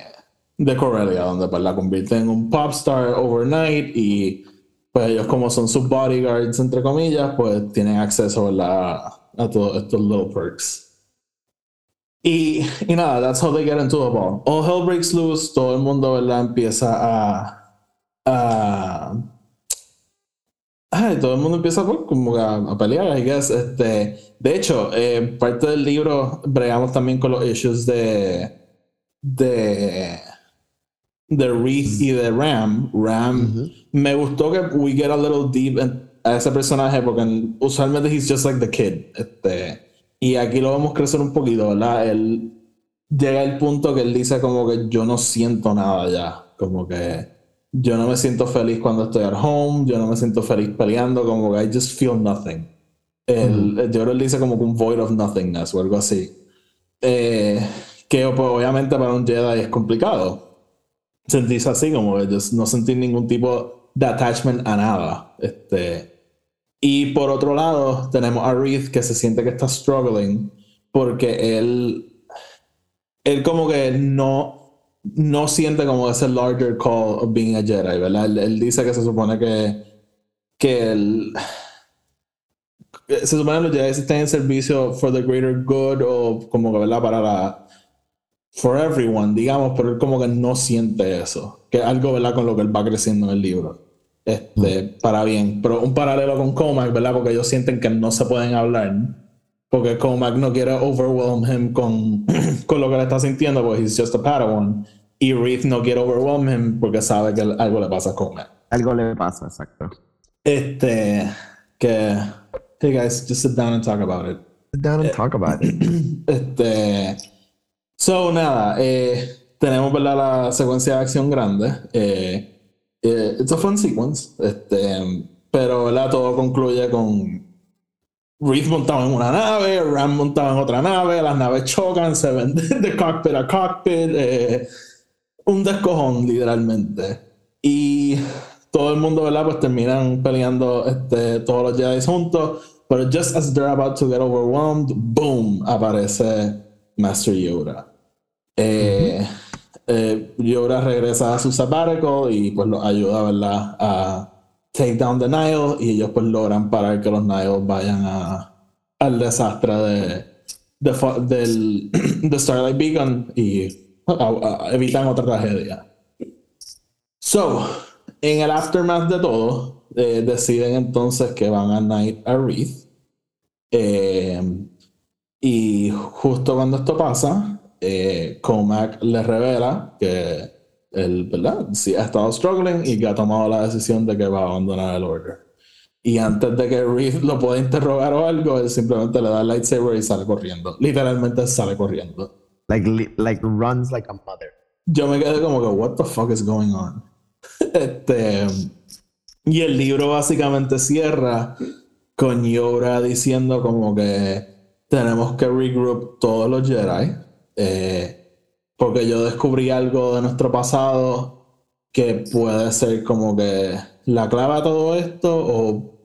de Corellia, donde pues la convierte en un pop star overnight y pues ellos como son sus bodyguards, entre comillas, pues tienen acceso a todos estos little perks. Y, y, nada, that's how they get into the ball. All hell breaks loose, todo el mundo, ¿verdad? Empieza a. a ay, todo el mundo empieza pues, como a, a, pelear, I guess. Este, de hecho, eh, parte del libro bregamos también con los issues de. de. de Reese y de Ram. Ram, me gustó que we get a little deep in, a ese personaje porque usualmente he's just like the kid. Este y aquí lo vamos a crecer un poquito, ¿verdad? Él llega al punto que él dice como que yo no siento nada ya, como que yo no me siento feliz cuando estoy at home, yo no me siento feliz peleando, como que I just feel nothing. Él, Yo creo que él dice como que un void of nothingness o algo así. Eh, que pues, obviamente para un Jedi es complicado sentirse así, como que no sentir ningún tipo de attachment a nada. Este, y por otro lado, tenemos a Reed que se siente que está struggling porque él, él como que no, no siente como ese larger call of being a Jedi, ¿verdad? Él, dice que se supone que, que él se supone que los Jedi están en servicio for the greater good o como que, ¿verdad? Para la... For everyone, digamos, pero él como que no siente eso. Que algo, ¿verdad? Con lo que él va creciendo en el libro. Este, para bien. Pero un paralelo con Comac, ¿verdad? Porque ellos sienten que no se pueden hablar. Porque Comac no quiere overwhelm him con, con lo que le está sintiendo, porque he's just a Padawan. Y Reed no quiere overwhelm him porque sabe que algo le pasa a Comac. Algo le pasa, exacto. Este, que hey guys, just sit down and talk about it. Sit down and talk about it. Este, so nada, eh, tenemos ¿verdad? la secuencia de acción grande. Eh, eh, it's a fun sequence, este, pero ¿verdad? todo concluye con Reed montado en una nave, Ram montado en otra nave, las naves chocan, se ven de cockpit a cockpit, eh, un descojón literalmente. Y todo el mundo, ¿verdad? Pues terminan peleando este, todos los Jedi juntos. Pero just as they're about to get overwhelmed, boom, aparece Master Yoda. Eh, eh, Yoda regresa a su sabbatical y pues los ayuda, ¿verdad? A take down the Nile y ellos pues logran parar que los Nile vayan a, al desastre de, de, del, de Starlight Beacon y evitan otra tragedia. So, en el aftermath de todo, eh, deciden entonces que van a Night a Reed. Eh, y justo cuando esto pasa, eh, Comac le revela que él, ¿verdad? Sí ha estado struggling y que ha tomado la decisión de que va a abandonar el Order. Y antes de que Reed lo pueda interrogar o algo, él simplemente le da el lightsaber y sale corriendo. Literalmente sale corriendo. Like, li- like runs like a mother. Yo me quedé como que, what the fuck is going on? Este, y el libro básicamente cierra con Yoda diciendo como que tenemos que regroup todos los Jedi. Eh, porque yo descubrí algo de nuestro pasado que puede ser como que la clave a todo esto o...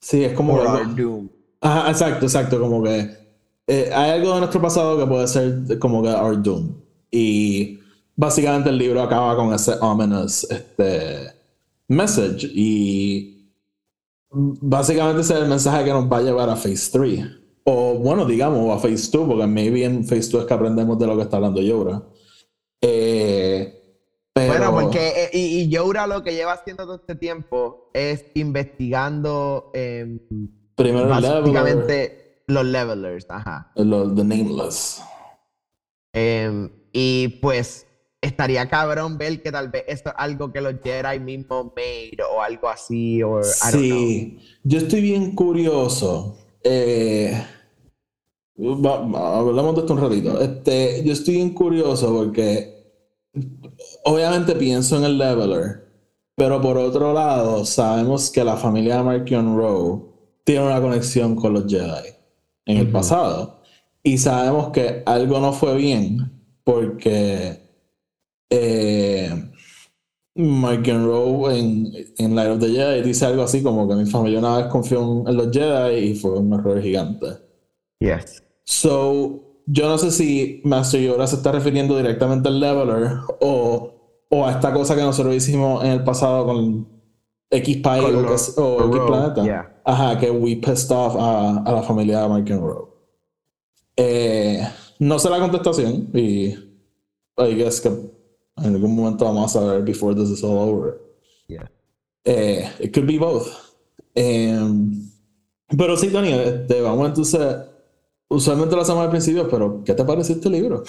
Sí, es como... Que-. Ajá, exacto, exacto, como que eh, hay algo de nuestro pasado que puede ser como que Our Doom. Y básicamente el libro acaba con ese ominous este, message. Y básicamente ese es el mensaje que nos va a llevar a Phase 3. O bueno, digamos, a Phase 2, porque maybe en Phase 2 es que aprendemos de lo que está hablando Yoda. Eh, pero... Bueno, porque eh, y, y lo que lleva haciendo todo este tiempo es investigando em, primero leveler, básicamente los levelers, ajá. lo- the nameless. Em, y pues estaría cabrón ver que tal vez esto es algo que los Jedi mismos made o algo así, o I don't know. Sí, yo estoy bien curioso. Eh, va- va- hablamos de esto un ratito. Este, yo estoy bien curioso porque obviamente pienso en el leveler, pero por otro lado sabemos que la familia de Markion Rowe tiene una conexión con los Jedi en el pasado y sabemos que algo no fue bien porque eh, Mike Rowe en, en Light of the Jedi dice algo así como que mi familia una vez confió en, en los Jedi y fue un error gigante. Yes. So, yo no sé si Master Yoda se está refiriendo directamente al Leveler o, o a esta cosa que nosotros hicimos en el pasado con X o, lo- que es- o con X Rogue, Planeta. yeah. Ajá, que we pissed off a, a la familia de Mike Rowe. Eh, no sé la contestación y I guess que en algún momento vamos a saber before this is all over. Yeah. Eh, it could be both. Em, pero sí, Tony, este, vamos entonces. Usualmente lo hacemos al principio, pero ¿qué te pareció este libro?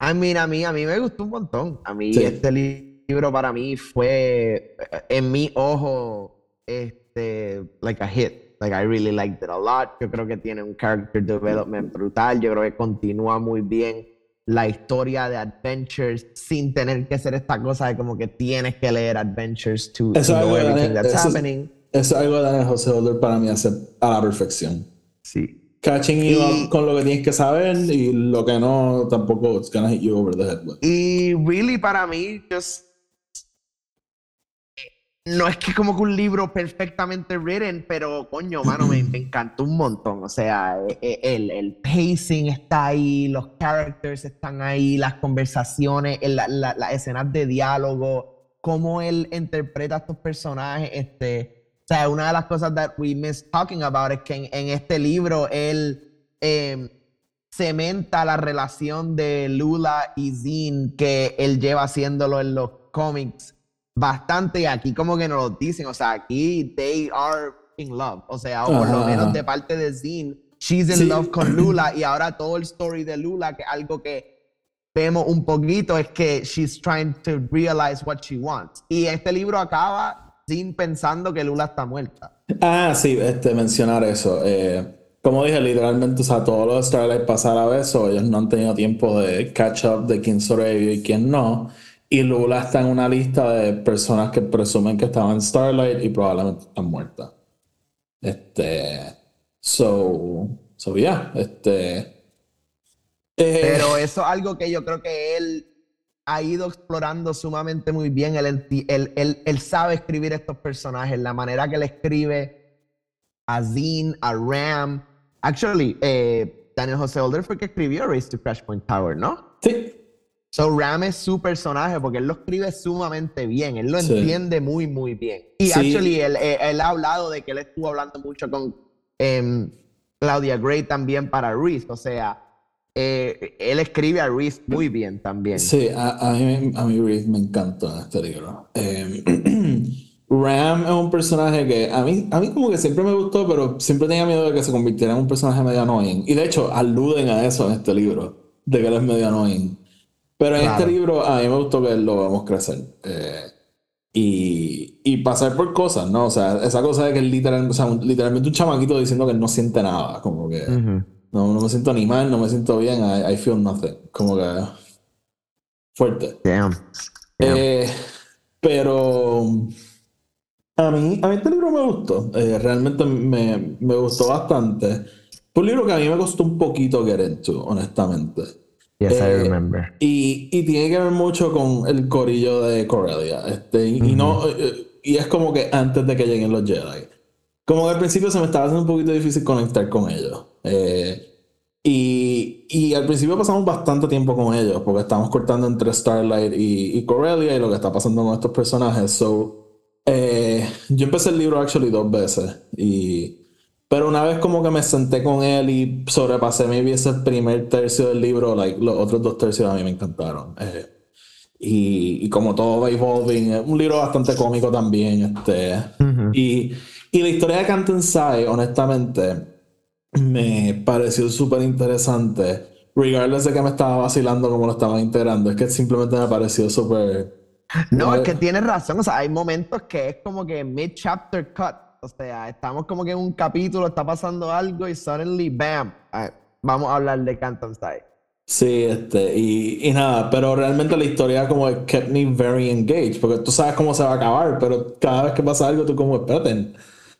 I mean, a mí, a mí me gustó un montón. A mí Sí. este li- libro para mí fue, en mi ojo, este, like a hit. Like I really liked it a lot. Yo creo que tiene un character development brutal. Yo creo que continúa muy bien la historia de Adventures sin tener que ser esta cosa de como que tienes que leer Adventures to, Eso know algo everything that's eso es- happening. Eso es algo de Daniel José Holder para mí hace a la perfección. Sí. Catching you Y- up con lo que tienes que saber y lo que no, tampoco it's gonna hit you over the head with. Y really para mí, just no es que como que un libro perfectamente written, pero coño, mano, me, encantó un montón. O sea, e, e, el, el, pacing está ahí, los characters están ahí, las conversaciones, las la, escenas de diálogo, cómo él interpreta a estos personajes. Este, o sea, una de las cosas that we miss talking about es que en, este libro él em, cementa la relación de Lula y Zin que él lleva haciéndolo en los cómics bastante y aquí como que nos lo dicen, o sea, aquí they are in love, o sea, o por lo menos de parte de Zin, she's in love con Lula y ahora todo el story de Lula, que algo que vemos un poquito es que she's trying to realize what she wants. Y este libro acaba sin pensando que Lula está muerta. Ah, sí, este, mencionar eso. Eh, como dije, literalmente, o sea, todos los Starlight pasaron a beso, ellos no han tenido tiempo de catch up de quién sobrevivió y quién no. Y Lula está en una lista de personas que presumen que estaban en Starlight y probablemente están muertas. Este. So. So, yeah. Este. Eh, Pero eso es algo que yo creo que él ha ido explorando sumamente muy bien. Él, él, él, sabe escribir estos personajes, la manera que él escribe a Zine, a Ram. Actually, eh, Daniel José Older fue que escribió Race to Crash Point Tower, ¿no? Sí. So Ram es su personaje porque él lo escribe sumamente bien, él lo entiende muy, muy bien. Y actually, él, eh, él, ha hablado de que él estuvo hablando mucho con em, Claudia Gray también para Reese, o sea, eh, él escribe a Reese muy bien también. Sí, a, mí, a mí Reese me encantó en este libro. Em, Ram es un personaje que a mí, a mí como que siempre me gustó, pero siempre tenía miedo de que se convirtiera en un personaje medio annoying. Y de hecho, aluden a eso en este libro, de que él es medio annoying. Pero en este libro a mí me gustó que lo vemos crecer. Eh, y, y, pasar por cosas, ¿no? O sea, esa cosa de que es literal, o sea, literalmente un chamaquito diciendo que no siente nada. Como que no, no, me siento ni mal, no me siento bien, I, feel nothing. Como que fuerte. Damn. Eh, pero a mí, a mí este libro me gustó. Eh, realmente me, me gustó bastante. Fue un libro que a mí me costó un poquito get into, honestamente. Yes, I eh, remember. Y, y, tiene que ver mucho con el corillo de Corellia. Este, y, no, eh, y es como que antes de que lleguen los Jedi. Como que al principio se me estaba haciendo un poquito difícil conectar con ellos. Eh, y, y, al principio pasamos bastante tiempo con ellos, porque estamos cortando entre Starlight y, y Corellia y lo que está pasando con estos personajes. So, yo empecé el libro actually dos veces. Y pero una vez como que me senté con él y sobrepasé mi ese primer tercio del libro, like, los otros dos tercios a mí me encantaron. Eh, y, y, como todo va evolving, es un libro bastante cómico también. Este, y, y, la historia de Canton Sai, honestamente, me pareció súper interesante. Regardless de que me estaba vacilando como lo estaban integrando, es que simplemente me pareció súper... No, es que tienes razón. O sea, hay momentos que es como que mid-chapter cut o sea, estamos como que en un capítulo, está pasando algo y suddenly, bam, vamos a hablar de Canton Style. Sí, este, y, y, nada, pero realmente la historia como kept me very engaged, porque tú sabes cómo se va a acabar, pero cada vez que pasa algo tú como, espérate,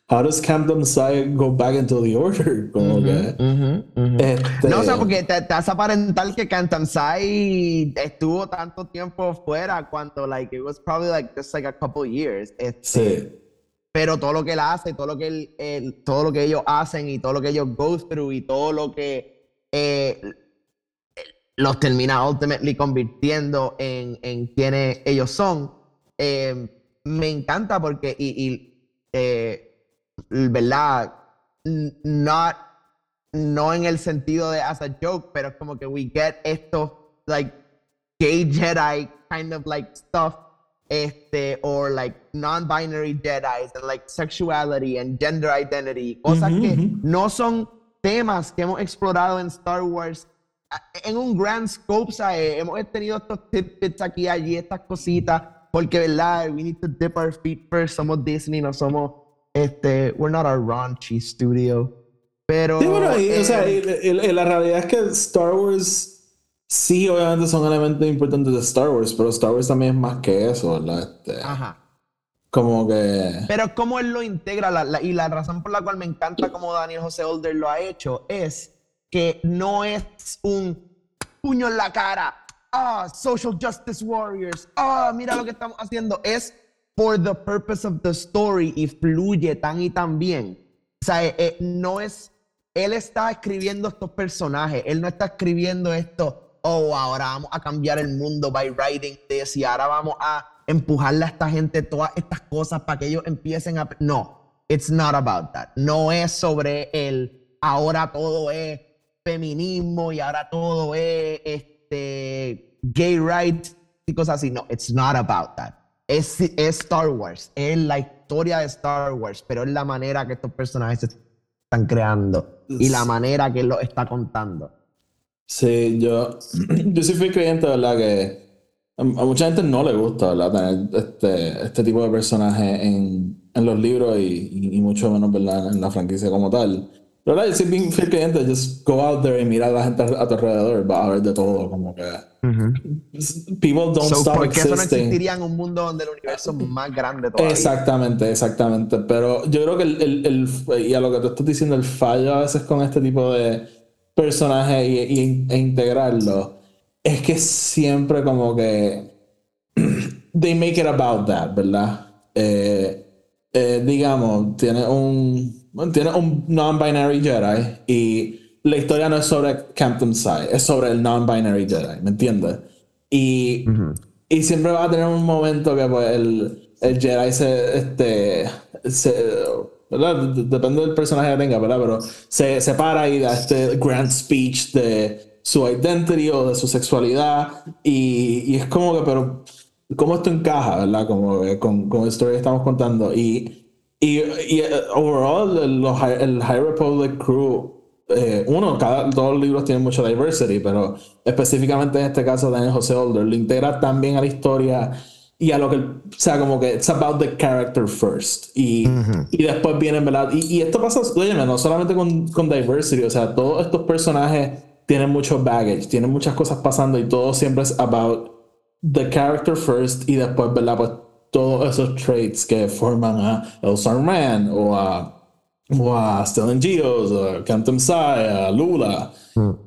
how does Canton Side go back into the order? Como que, este No, o sea, porque te, te hace aparentar que Canton Side estuvo tanto tiempo fuera cuando, like, it was probably like just like a couple years. Este, sí pero todo lo que él hace, todo lo que él, todo lo que ellos hacen y todo lo que ellos go through y todo lo que eh, los termina ultimately convirtiendo en, en quienes ellos son, eh, me encanta porque, y, y eh, verdad, not, no en el sentido de as a joke, pero es como que we get esto, like, gay Jedi kind of like stuff este, or like non-binary Jedi, and like sexuality and gender identity, cosas que no son temas que hemos explorado en Star Wars en un grand scope, ¿sabes? Hemos tenido estos tidbits aquí allí, estas cositas, porque, ¿verdad? We need to dip our feet first, somos Disney, no somos, este, we're not a raunchy studio. Pero... Sí, bueno, o sea, eh, la realidad es que Star Wars Sí, obviamente son elementos importantes de Star Wars, pero Star Wars también es más que eso, ¿verdad? Este, Ajá. Como que. Pero cómo él lo integra, y la razón por la cual me encanta cómo Daniel José Older lo ha hecho es que no es un puño en la cara. Ah, social justice warriors. Ah, mira lo que estamos haciendo. Es for the purpose of the story y fluye tan y tan bien. O sea, eh, eh, no es, él está escribiendo estos personajes, él no está escribiendo esto, oh, ahora vamos a cambiar el mundo by writing this y ahora vamos a empujarle a esta gente todas estas cosas para que ellos empiecen a... No, it's not about that. No es sobre el ahora todo es feminismo y ahora todo es este, gay rights y cosas así. No, it's not about that. Es, es Star Wars, es la historia de Star Wars, pero es la manera que estos personajes se están creando y la manera que lo está contando. Sí, yo, yo sí fui creyente, ¿verdad? Que a mucha gente no le gusta, ¿verdad? Tener este, este tipo de personaje en, en los libros y, y, mucho menos, ¿verdad? En la franquicia como tal. Yo soy bien fiel creyente, just go out there y mira a la gente a tu alrededor, va a ver de todo, como que... People don't So, stop ¿Por qué eso no existing. existiría en un mundo donde el universo es más grande todavía? Exactamente, exactamente. Pero yo creo que el, el, el- y a lo que tú estás diciendo, el fallo a veces con este tipo de personajes y, y- e integrarlo, es que siempre como que they make it about that, ¿verdad? Eh, eh, digamos, tiene un tiene un non-binary Jedi y la historia no es sobre Captain Sai, es sobre el non-binary Jedi, ¿me entiendes? Y, y siempre va a tener un momento que pues, el, el Jedi se, este, se ¿verdad? Depende del personaje que tenga, ¿verdad? Pero se, se para y da este grand speech de su identity o de su sexualidad y, y es como que, pero, ¿cómo esto encaja, verdad? Como que con, con la historia que estamos contando. Y, y, y eh, overall, el, los High- el High Republic Crew, eh, uno, cada, todos los libros tienen mucha diversity, pero específicamente en este caso, Daniel José Older lo integra también a la historia y a lo que, o sea, como que it's about the character first. Y, y después vienen, ¿verdad? Y, y esto pasa, óyeme, no solamente con, con diversity, o sea, todos estos personajes tienen mucho baggage, tienen muchas cosas pasando y todo siempre es about the character first y después, ¿verdad? Pues todos esos traits que forman a Elsa Rand o a, o a Stellan Geos, a Cantum Sai, a Lula.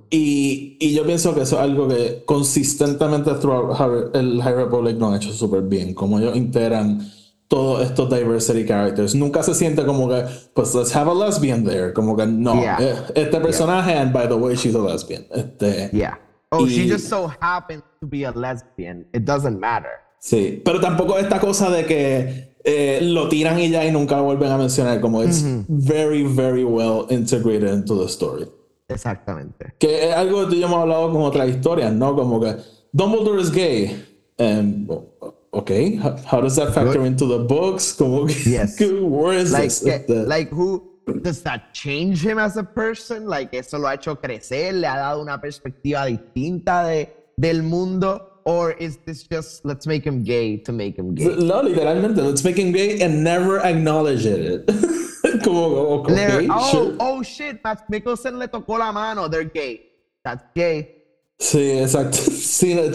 Y, y yo pienso que eso es algo que consistentemente el High Republic lo han hecho súper bien, como ellos integran todos estos diversity characters. Nunca se siente como que, pues, let's have a lesbian there. Como que no, Yeah. eh, este personaje, and by the way, she's a lesbian. Este, Yeah. Oh, she Y- just so happens to be a lesbian. It doesn't matter. Sí, pero tampoco esta cosa de que eh, lo tiran y ya y nunca lo vuelven a mencionar, como it's very, very well integrated into the story. Exactamente. Que es algo que tú y yo hemos hablado con otras historias, ¿no? Como que Dumbledore is gay. Um, ok, how, how does that factor into the books? Como que, Yes. where is Like, this? que- like who does that change him as a person? Like eso lo ha hecho crecer, le ha dado una perspectiva distinta de, del mundo. Or is this just let's make him gay to make him gay? no, literalmente, let's make him gay and never acknowledge it. como, ok, They're- oh, sure. oh shit, Matt Mickelson le tocó la mano. They're gay. That's gay. Sí, exacto. Sí, eh,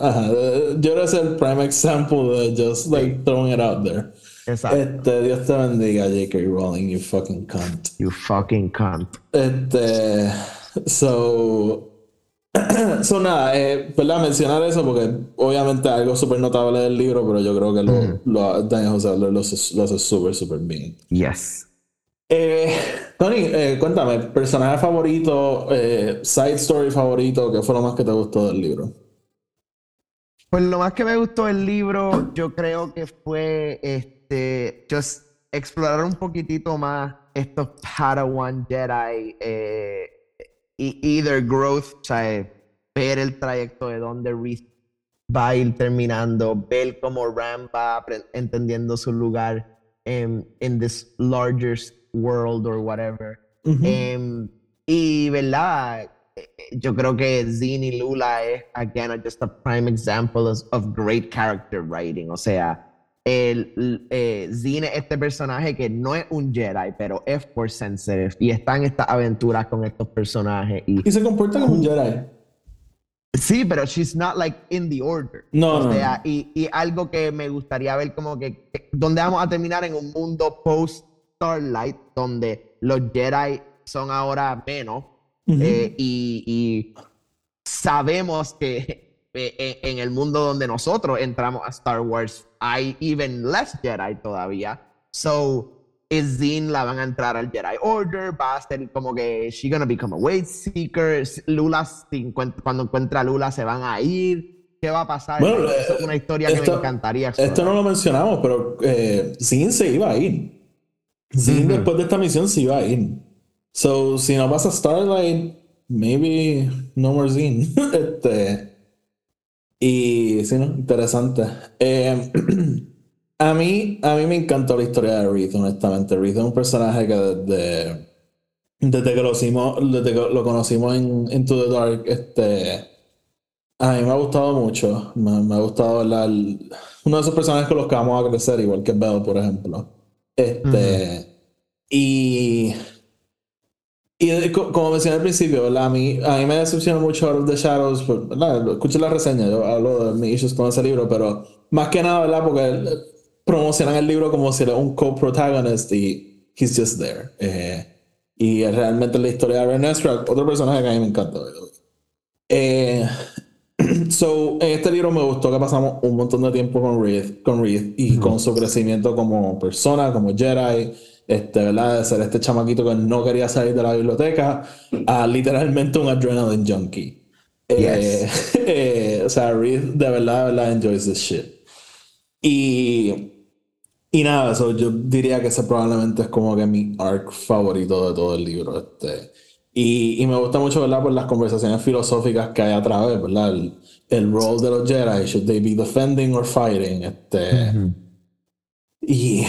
ajá. eh, Yo creo que es el prime example de just like throwing it out there. Exacto. Este, Dios te bendiga, J.K. Rowling, you fucking cunt. You fucking cunt. Este, so, so nada, eh, ¿verdad? Mencionar eso porque obviamente algo súper notable del libro, pero yo creo que lo, lo, Daniel José lo, lo, hace- lo hace súper, súper bien. Yes. Eh, Tony, eh, cuéntame, personaje favorito, eh, side story favorito, ¿qué fue lo más que te gustó del libro? Pues lo más que me gustó del libro, yo creo que fue este, just explorar un poquitito más estos Padawan Jedi, eh, e- either growth, o sea, ver el trayecto de donde Reese va a ir terminando, ver cómo Ram va entendiendo su lugar en in this larger world or whatever. Em, y, ¿verdad? Eh, eh, Yo creo que Zin y Lula es, again, just a prime example of, of great character writing. O sea, el, eh, Zin es este personaje que no es un Jedi, pero es force sensitive y está en estas aventuras con estos personajes. Y, Y se comporta como un Jedi. sí, pero she's not like in the order. No, o no, sea, Y, y algo que me gustaría ver como que, que- donde vamos a terminar en un mundo post Starlight, donde los Jedi son ahora menos eh, y, y sabemos que eh, en el mundo donde nosotros entramos a Star Wars hay even less Jedi todavía. So, is Zin la van a entrar al Jedi Order, va a ser como que she gonna become a weight seeker, Lula, cuando encuentra a Lula se van a ir, ¿qué va a pasar? Bueno, es una historia que me encantaría Esto no lo mencionamos, pero eh, Zin se iba a ir. Zin después de esta misión se iba a ir. So, si no pasa Starlight, maybe no more Zin. este, y sí, ¿no? interesante. Eh, a, mí, a mí me encantó la historia de Reed, honestamente. Reed es un personaje que desde, desde que lo, hicimos, desde que lo conocimos en Into the Dark, este, a mí me ha gustado mucho. Me, ha gustado la, uno de esos personajes con los que vamos a crecer, igual que Bell, por ejemplo. Este, Y y como mencioné al principio, A mí, a mí me decepcionó mucho Out of the Shadows. Pues, Escuché la reseña, yo hablo de mis issues con ese libro, pero más que nada, ¿verdad? Porque promocionan el libro como si era un co-protagonist y he's just there. Eh, y realmente la historia de Ernest otro personaje que a mí me encanta. Eh, so, en este libro me gustó que pasamos un montón de tiempo con Reed, con Reed y con su crecimiento como persona, como Jedi este, ¿verdad? De ser este chamaquito que no quería salir de la biblioteca a literalmente un adrenaline junkie. Eh, eh, o sea, Reed de verdad, de verdad enjoys this shit. Y, y nada, eso yo diría que ese probablemente es como que mi arc favorito de todo el libro. Este. Y, y me gusta mucho, ¿verdad? Por las conversaciones filosóficas que hay a través, ¿verdad? El, el rol de los Jedi, should they be defending or fighting? Este. Y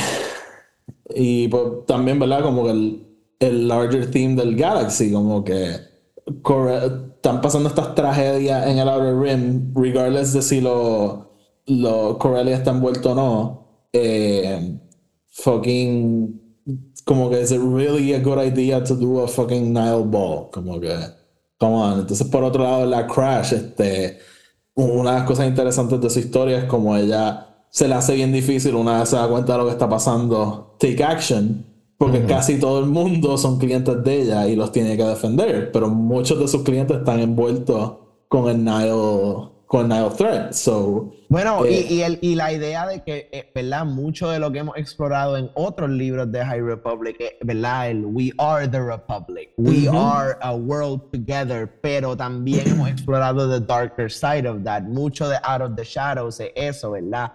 y pues, también, ¿verdad? Como que el, el larger theme del Galaxy, como que están pasando estas tragedias en el Outer Rim, regardless de si lo, lo Corellia está envuelto o no. Eh, fucking. Como que es really a good idea to do a fucking Nile Ball. Como que. Come on. Entonces, por otro lado, la Crash, este. Una de las cosas interesantes de su historia es como ella se le hace bien difícil una vez se da cuenta de lo que está pasando, take action, porque casi todo el mundo son clientes de ella y los tiene que defender, pero muchos de sus clientes están envueltos con el Nile, con Nile Threat. So, bueno, y, eh, y, el, y, la idea de que, eh, ¿verdad? Mucho de lo que hemos explorado en otros libros de High Republic, eh, ¿verdad? El We Are the Republic, We Are a World Together, pero también hemos explorado the darker side of that. Mucho de Out of the Shadows es eso, ¿verdad?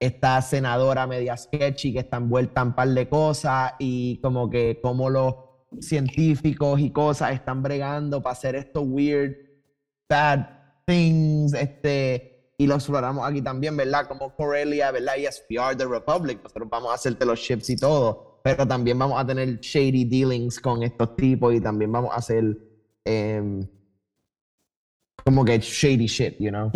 Esta senadora media sketchy que está envuelta en par de cosas y como que como los científicos y cosas están bregando para hacer estos weird, bad things, este, y lo exploramos aquí también, ¿verdad? Como Corellia, ¿verdad? Y SPR the Republic, nosotros vamos a hacerte los chips y todo, pero también vamos a tener shady dealings con estos tipos y también vamos a hacer em, como que shady shit, you know?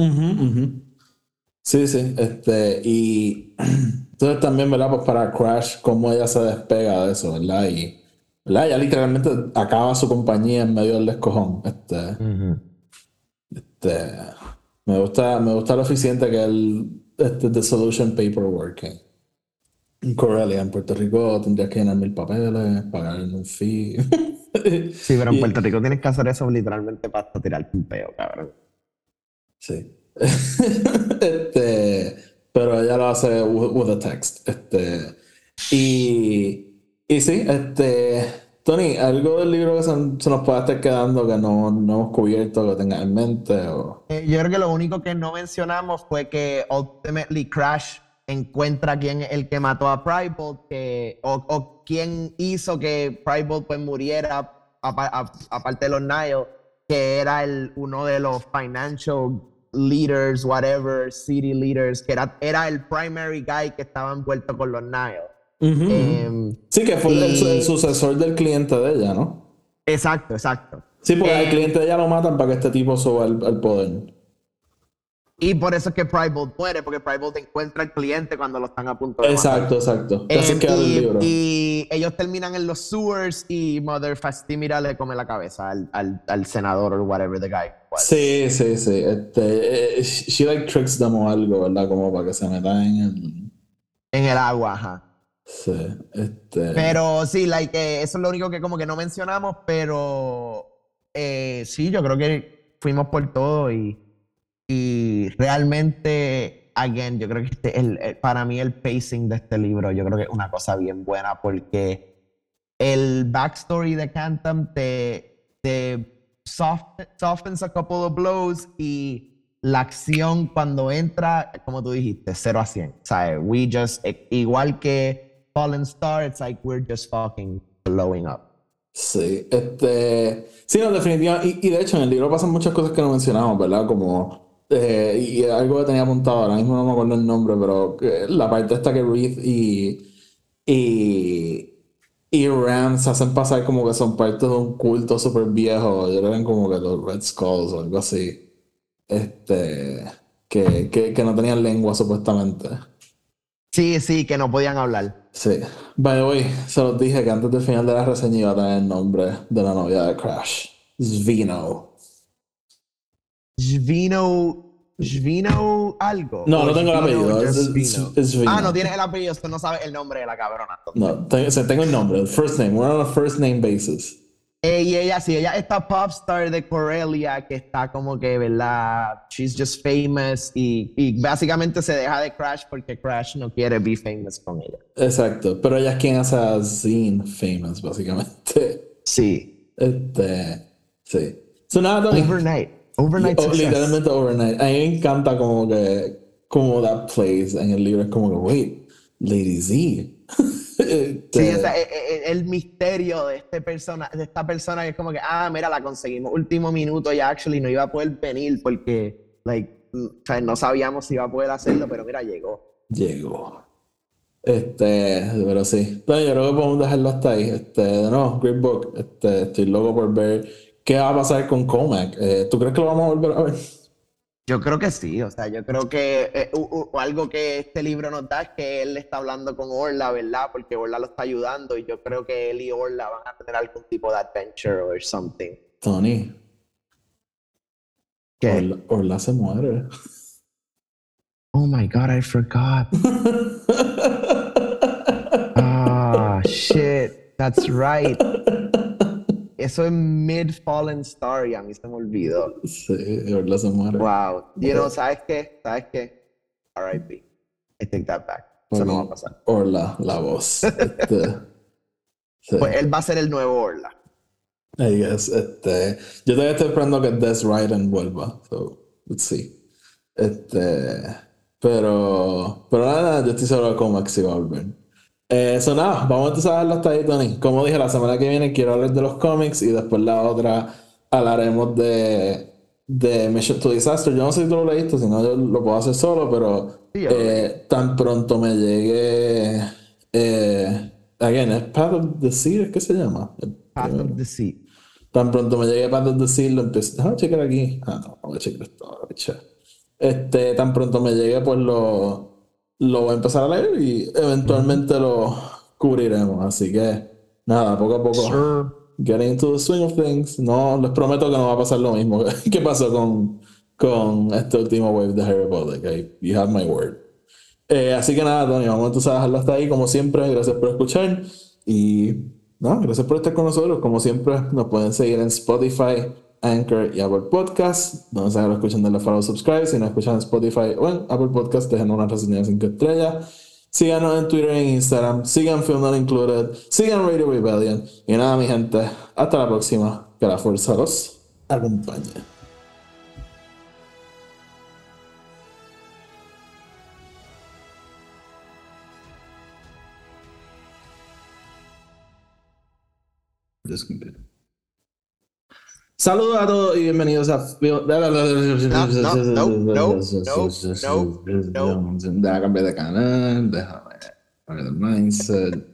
Sí, sí, este, y entonces también, ¿verdad? Pues para Crash, cómo ella se despega de eso, ¿verdad? Y, ¿verdad? Ella literalmente acaba su compañía en medio del descojón, este, este, me gusta, me gusta lo eficiente que el, este, The Solution Paperwork. En Corellia, en Puerto Rico tendrías que llenar mil papeles, pagar un fee. sí, pero en Puerto Rico tienes que hacer eso literalmente para tirar un peo, cabrón. Sí. este, pero ella lo hace with, a text. Este, y, y sí, este, Tony, ¿algo del libro que se, nos puede estar quedando que no, no hemos cubierto, que tenga en mente? O... Eh, yo creo que lo único que no mencionamos fue que ultimately Crash encuentra quién es el que mató a Pribald que, o, o quién hizo que Pribald pues muriera, aparte de los Nile, que era el, uno de los financial leaders, whatever, city leaders, que era, era el primary guy que estaba envuelto con los Nile. Em, sí, que fue el, sucesor del cliente de ella, ¿no? Exacto, exacto. Sí, porque el em, cliente de ella lo matan para que este tipo suba al poder. Y por eso es que Pribald muere, porque Pribald encuentra al cliente cuando lo están a punto de Exacto, exacto. Em, y, ellos terminan en los sewers y Mother Fastimira le come la cabeza al, al, al senador o whatever the guy Sí, sí, sí. Este, eh, she like tricks them o algo, ¿verdad? Como para que se metan en el... En el agua, ajá. Sí, este... Pero sí, like, eh, eso es lo único que como que no mencionamos, pero eh, sí, yo creo que fuimos por todo y y realmente again, yo creo que este, el, el- para mí el pacing de este libro, yo creo que es una cosa bien buena porque el backstory de Cantam te, te soft- softens a couple of blows y la acción cuando entra, como tú dijiste, 0 a 100. O sea, we just, eh, igual que Fallen Star, it's like we're just fucking blowing up. Sí, este. Sí, no, definitivamente. Y, y de hecho, en el libro pasan muchas cosas que no mencionamos, ¿verdad? Como. eh, y algo que tenía apuntado, ahora mismo no me acuerdo el nombre, pero que la parte esta que Reed y. Y. Y Ram se hacen pasar como que son parte de un culto súper viejo. Yo eran como que los Red Skulls o algo así. Este. Que, que, que no tenían lengua supuestamente. Sí, sí, que no podían hablar. Sí. By the way, se los dije que antes del final de la reseña iba a tener el nombre de la novia de Crash. Svino. Svino. Svino algo. No, no tengo el apellido. Es. Ah, no tienes el apellido, esto no sabes el nombre de la cabrona. No, te- o sea, tengo el nombre, el first name. We're on a first name basis. Eh, y ella, sí, ella está popstar de Corellia, que está como que, ¿verdad? She's just famous y, y básicamente se deja de Crash porque Crash no quiere be famous con ella. Exacto. Pero ella es quien hace a Zine famous, básicamente. Sí. Este. Sí. So nada. Overnight. Overnight Oh, success. literalmente overnight. A mí me encanta como que. Como that plays en el libro. Es como que, wait, Lady Z. Este, Sí, o sea, eh, eh, el misterio de, este persona, de esta persona que es como que, ah, mira, la conseguimos último minuto y actually no iba a poder venir porque, like, o sea, no sabíamos si iba a poder hacerlo, pero mira, llegó. Llegó. Este, pero sí. Bueno, yo creo que podemos dejarlo hasta ahí. Este, nuevo, great book. Este, estoy loco por ver qué va a pasar con Comac. Eh, ¿Tú crees que lo vamos a volver a ver? Yo creo que sí, o sea, yo creo que eh, u- u- algo que este libro nos da es que él está hablando con Orla, ¿verdad? Porque Orla lo está ayudando y yo creo que él y Orla van a tener algún tipo de adventure or something. Tony, ¿Qué? Orla, Orla se muere. Oh my God, I forgot. Ah, shit, that's right. Eso es mid Fallen Star y a mí se me olvidó. sí, Orla se muere. Wow. You know, ¿sabes qué? ¿Sabes qué? R.I.P. I take that back. Eso no va a pasar. Orla, la voz. Este, sí. Pues él va a ser el nuevo Orla. I guess, este, yo todavía estoy esperando que Des Ryden vuelva. So, let's see. Este, pero, pero nada, yo estoy seguro que Comac sí va a volver. Eh, Eso nada, vamos entonces a dejarlo hasta ahí, Tony. Como dije, la semana que viene quiero hablar de los cómics y después la otra hablaremos de, de Mission to Disaster. Yo no sé si tú lo leíste, si no yo lo puedo hacer solo, pero Sí, eh, tan pronto me llegue. Eh, again, ¿es Path of the Sea? ¿Qué se llama? Path of the Sea. Tan pronto me llegue Path of the Sea, lo empiezo. Déjame checar aquí. Ah, no, voy a checar esto. Este, tan pronto me llegue, pues lo, lo voy a empezar a leer y eventualmente lo cubriremos. Así que, nada, poco a poco. Sure. Getting into the swing of things. No, les prometo que no va a pasar lo mismo que pasó con, con este último wave de Harry Potter. Okay? You have my word. Eh, así que nada, Tony, vamos entonces a dejarlo hasta ahí. Como siempre, gracias por escuchar. Y no, gracias por estar con nosotros. Como siempre, nos pueden seguir en Spotify, Anchor y Apple Podcasts. Donde se lo escuchan, denle follow, subscribe. Si no escuchan en Spotify o en Apple Podcasts, dejen una reseña de 5 estrellas. Síganos en Twitter e Instagram. Sigan Film Not Included. Sigan Radio Rebellion. Y nada, mi gente. Hasta la próxima. Que la fuerza los acompañe. Saludos a todos y bienvenidos a Film. no, no, no, no, no. Deja cambiar de canal, déjame mindset.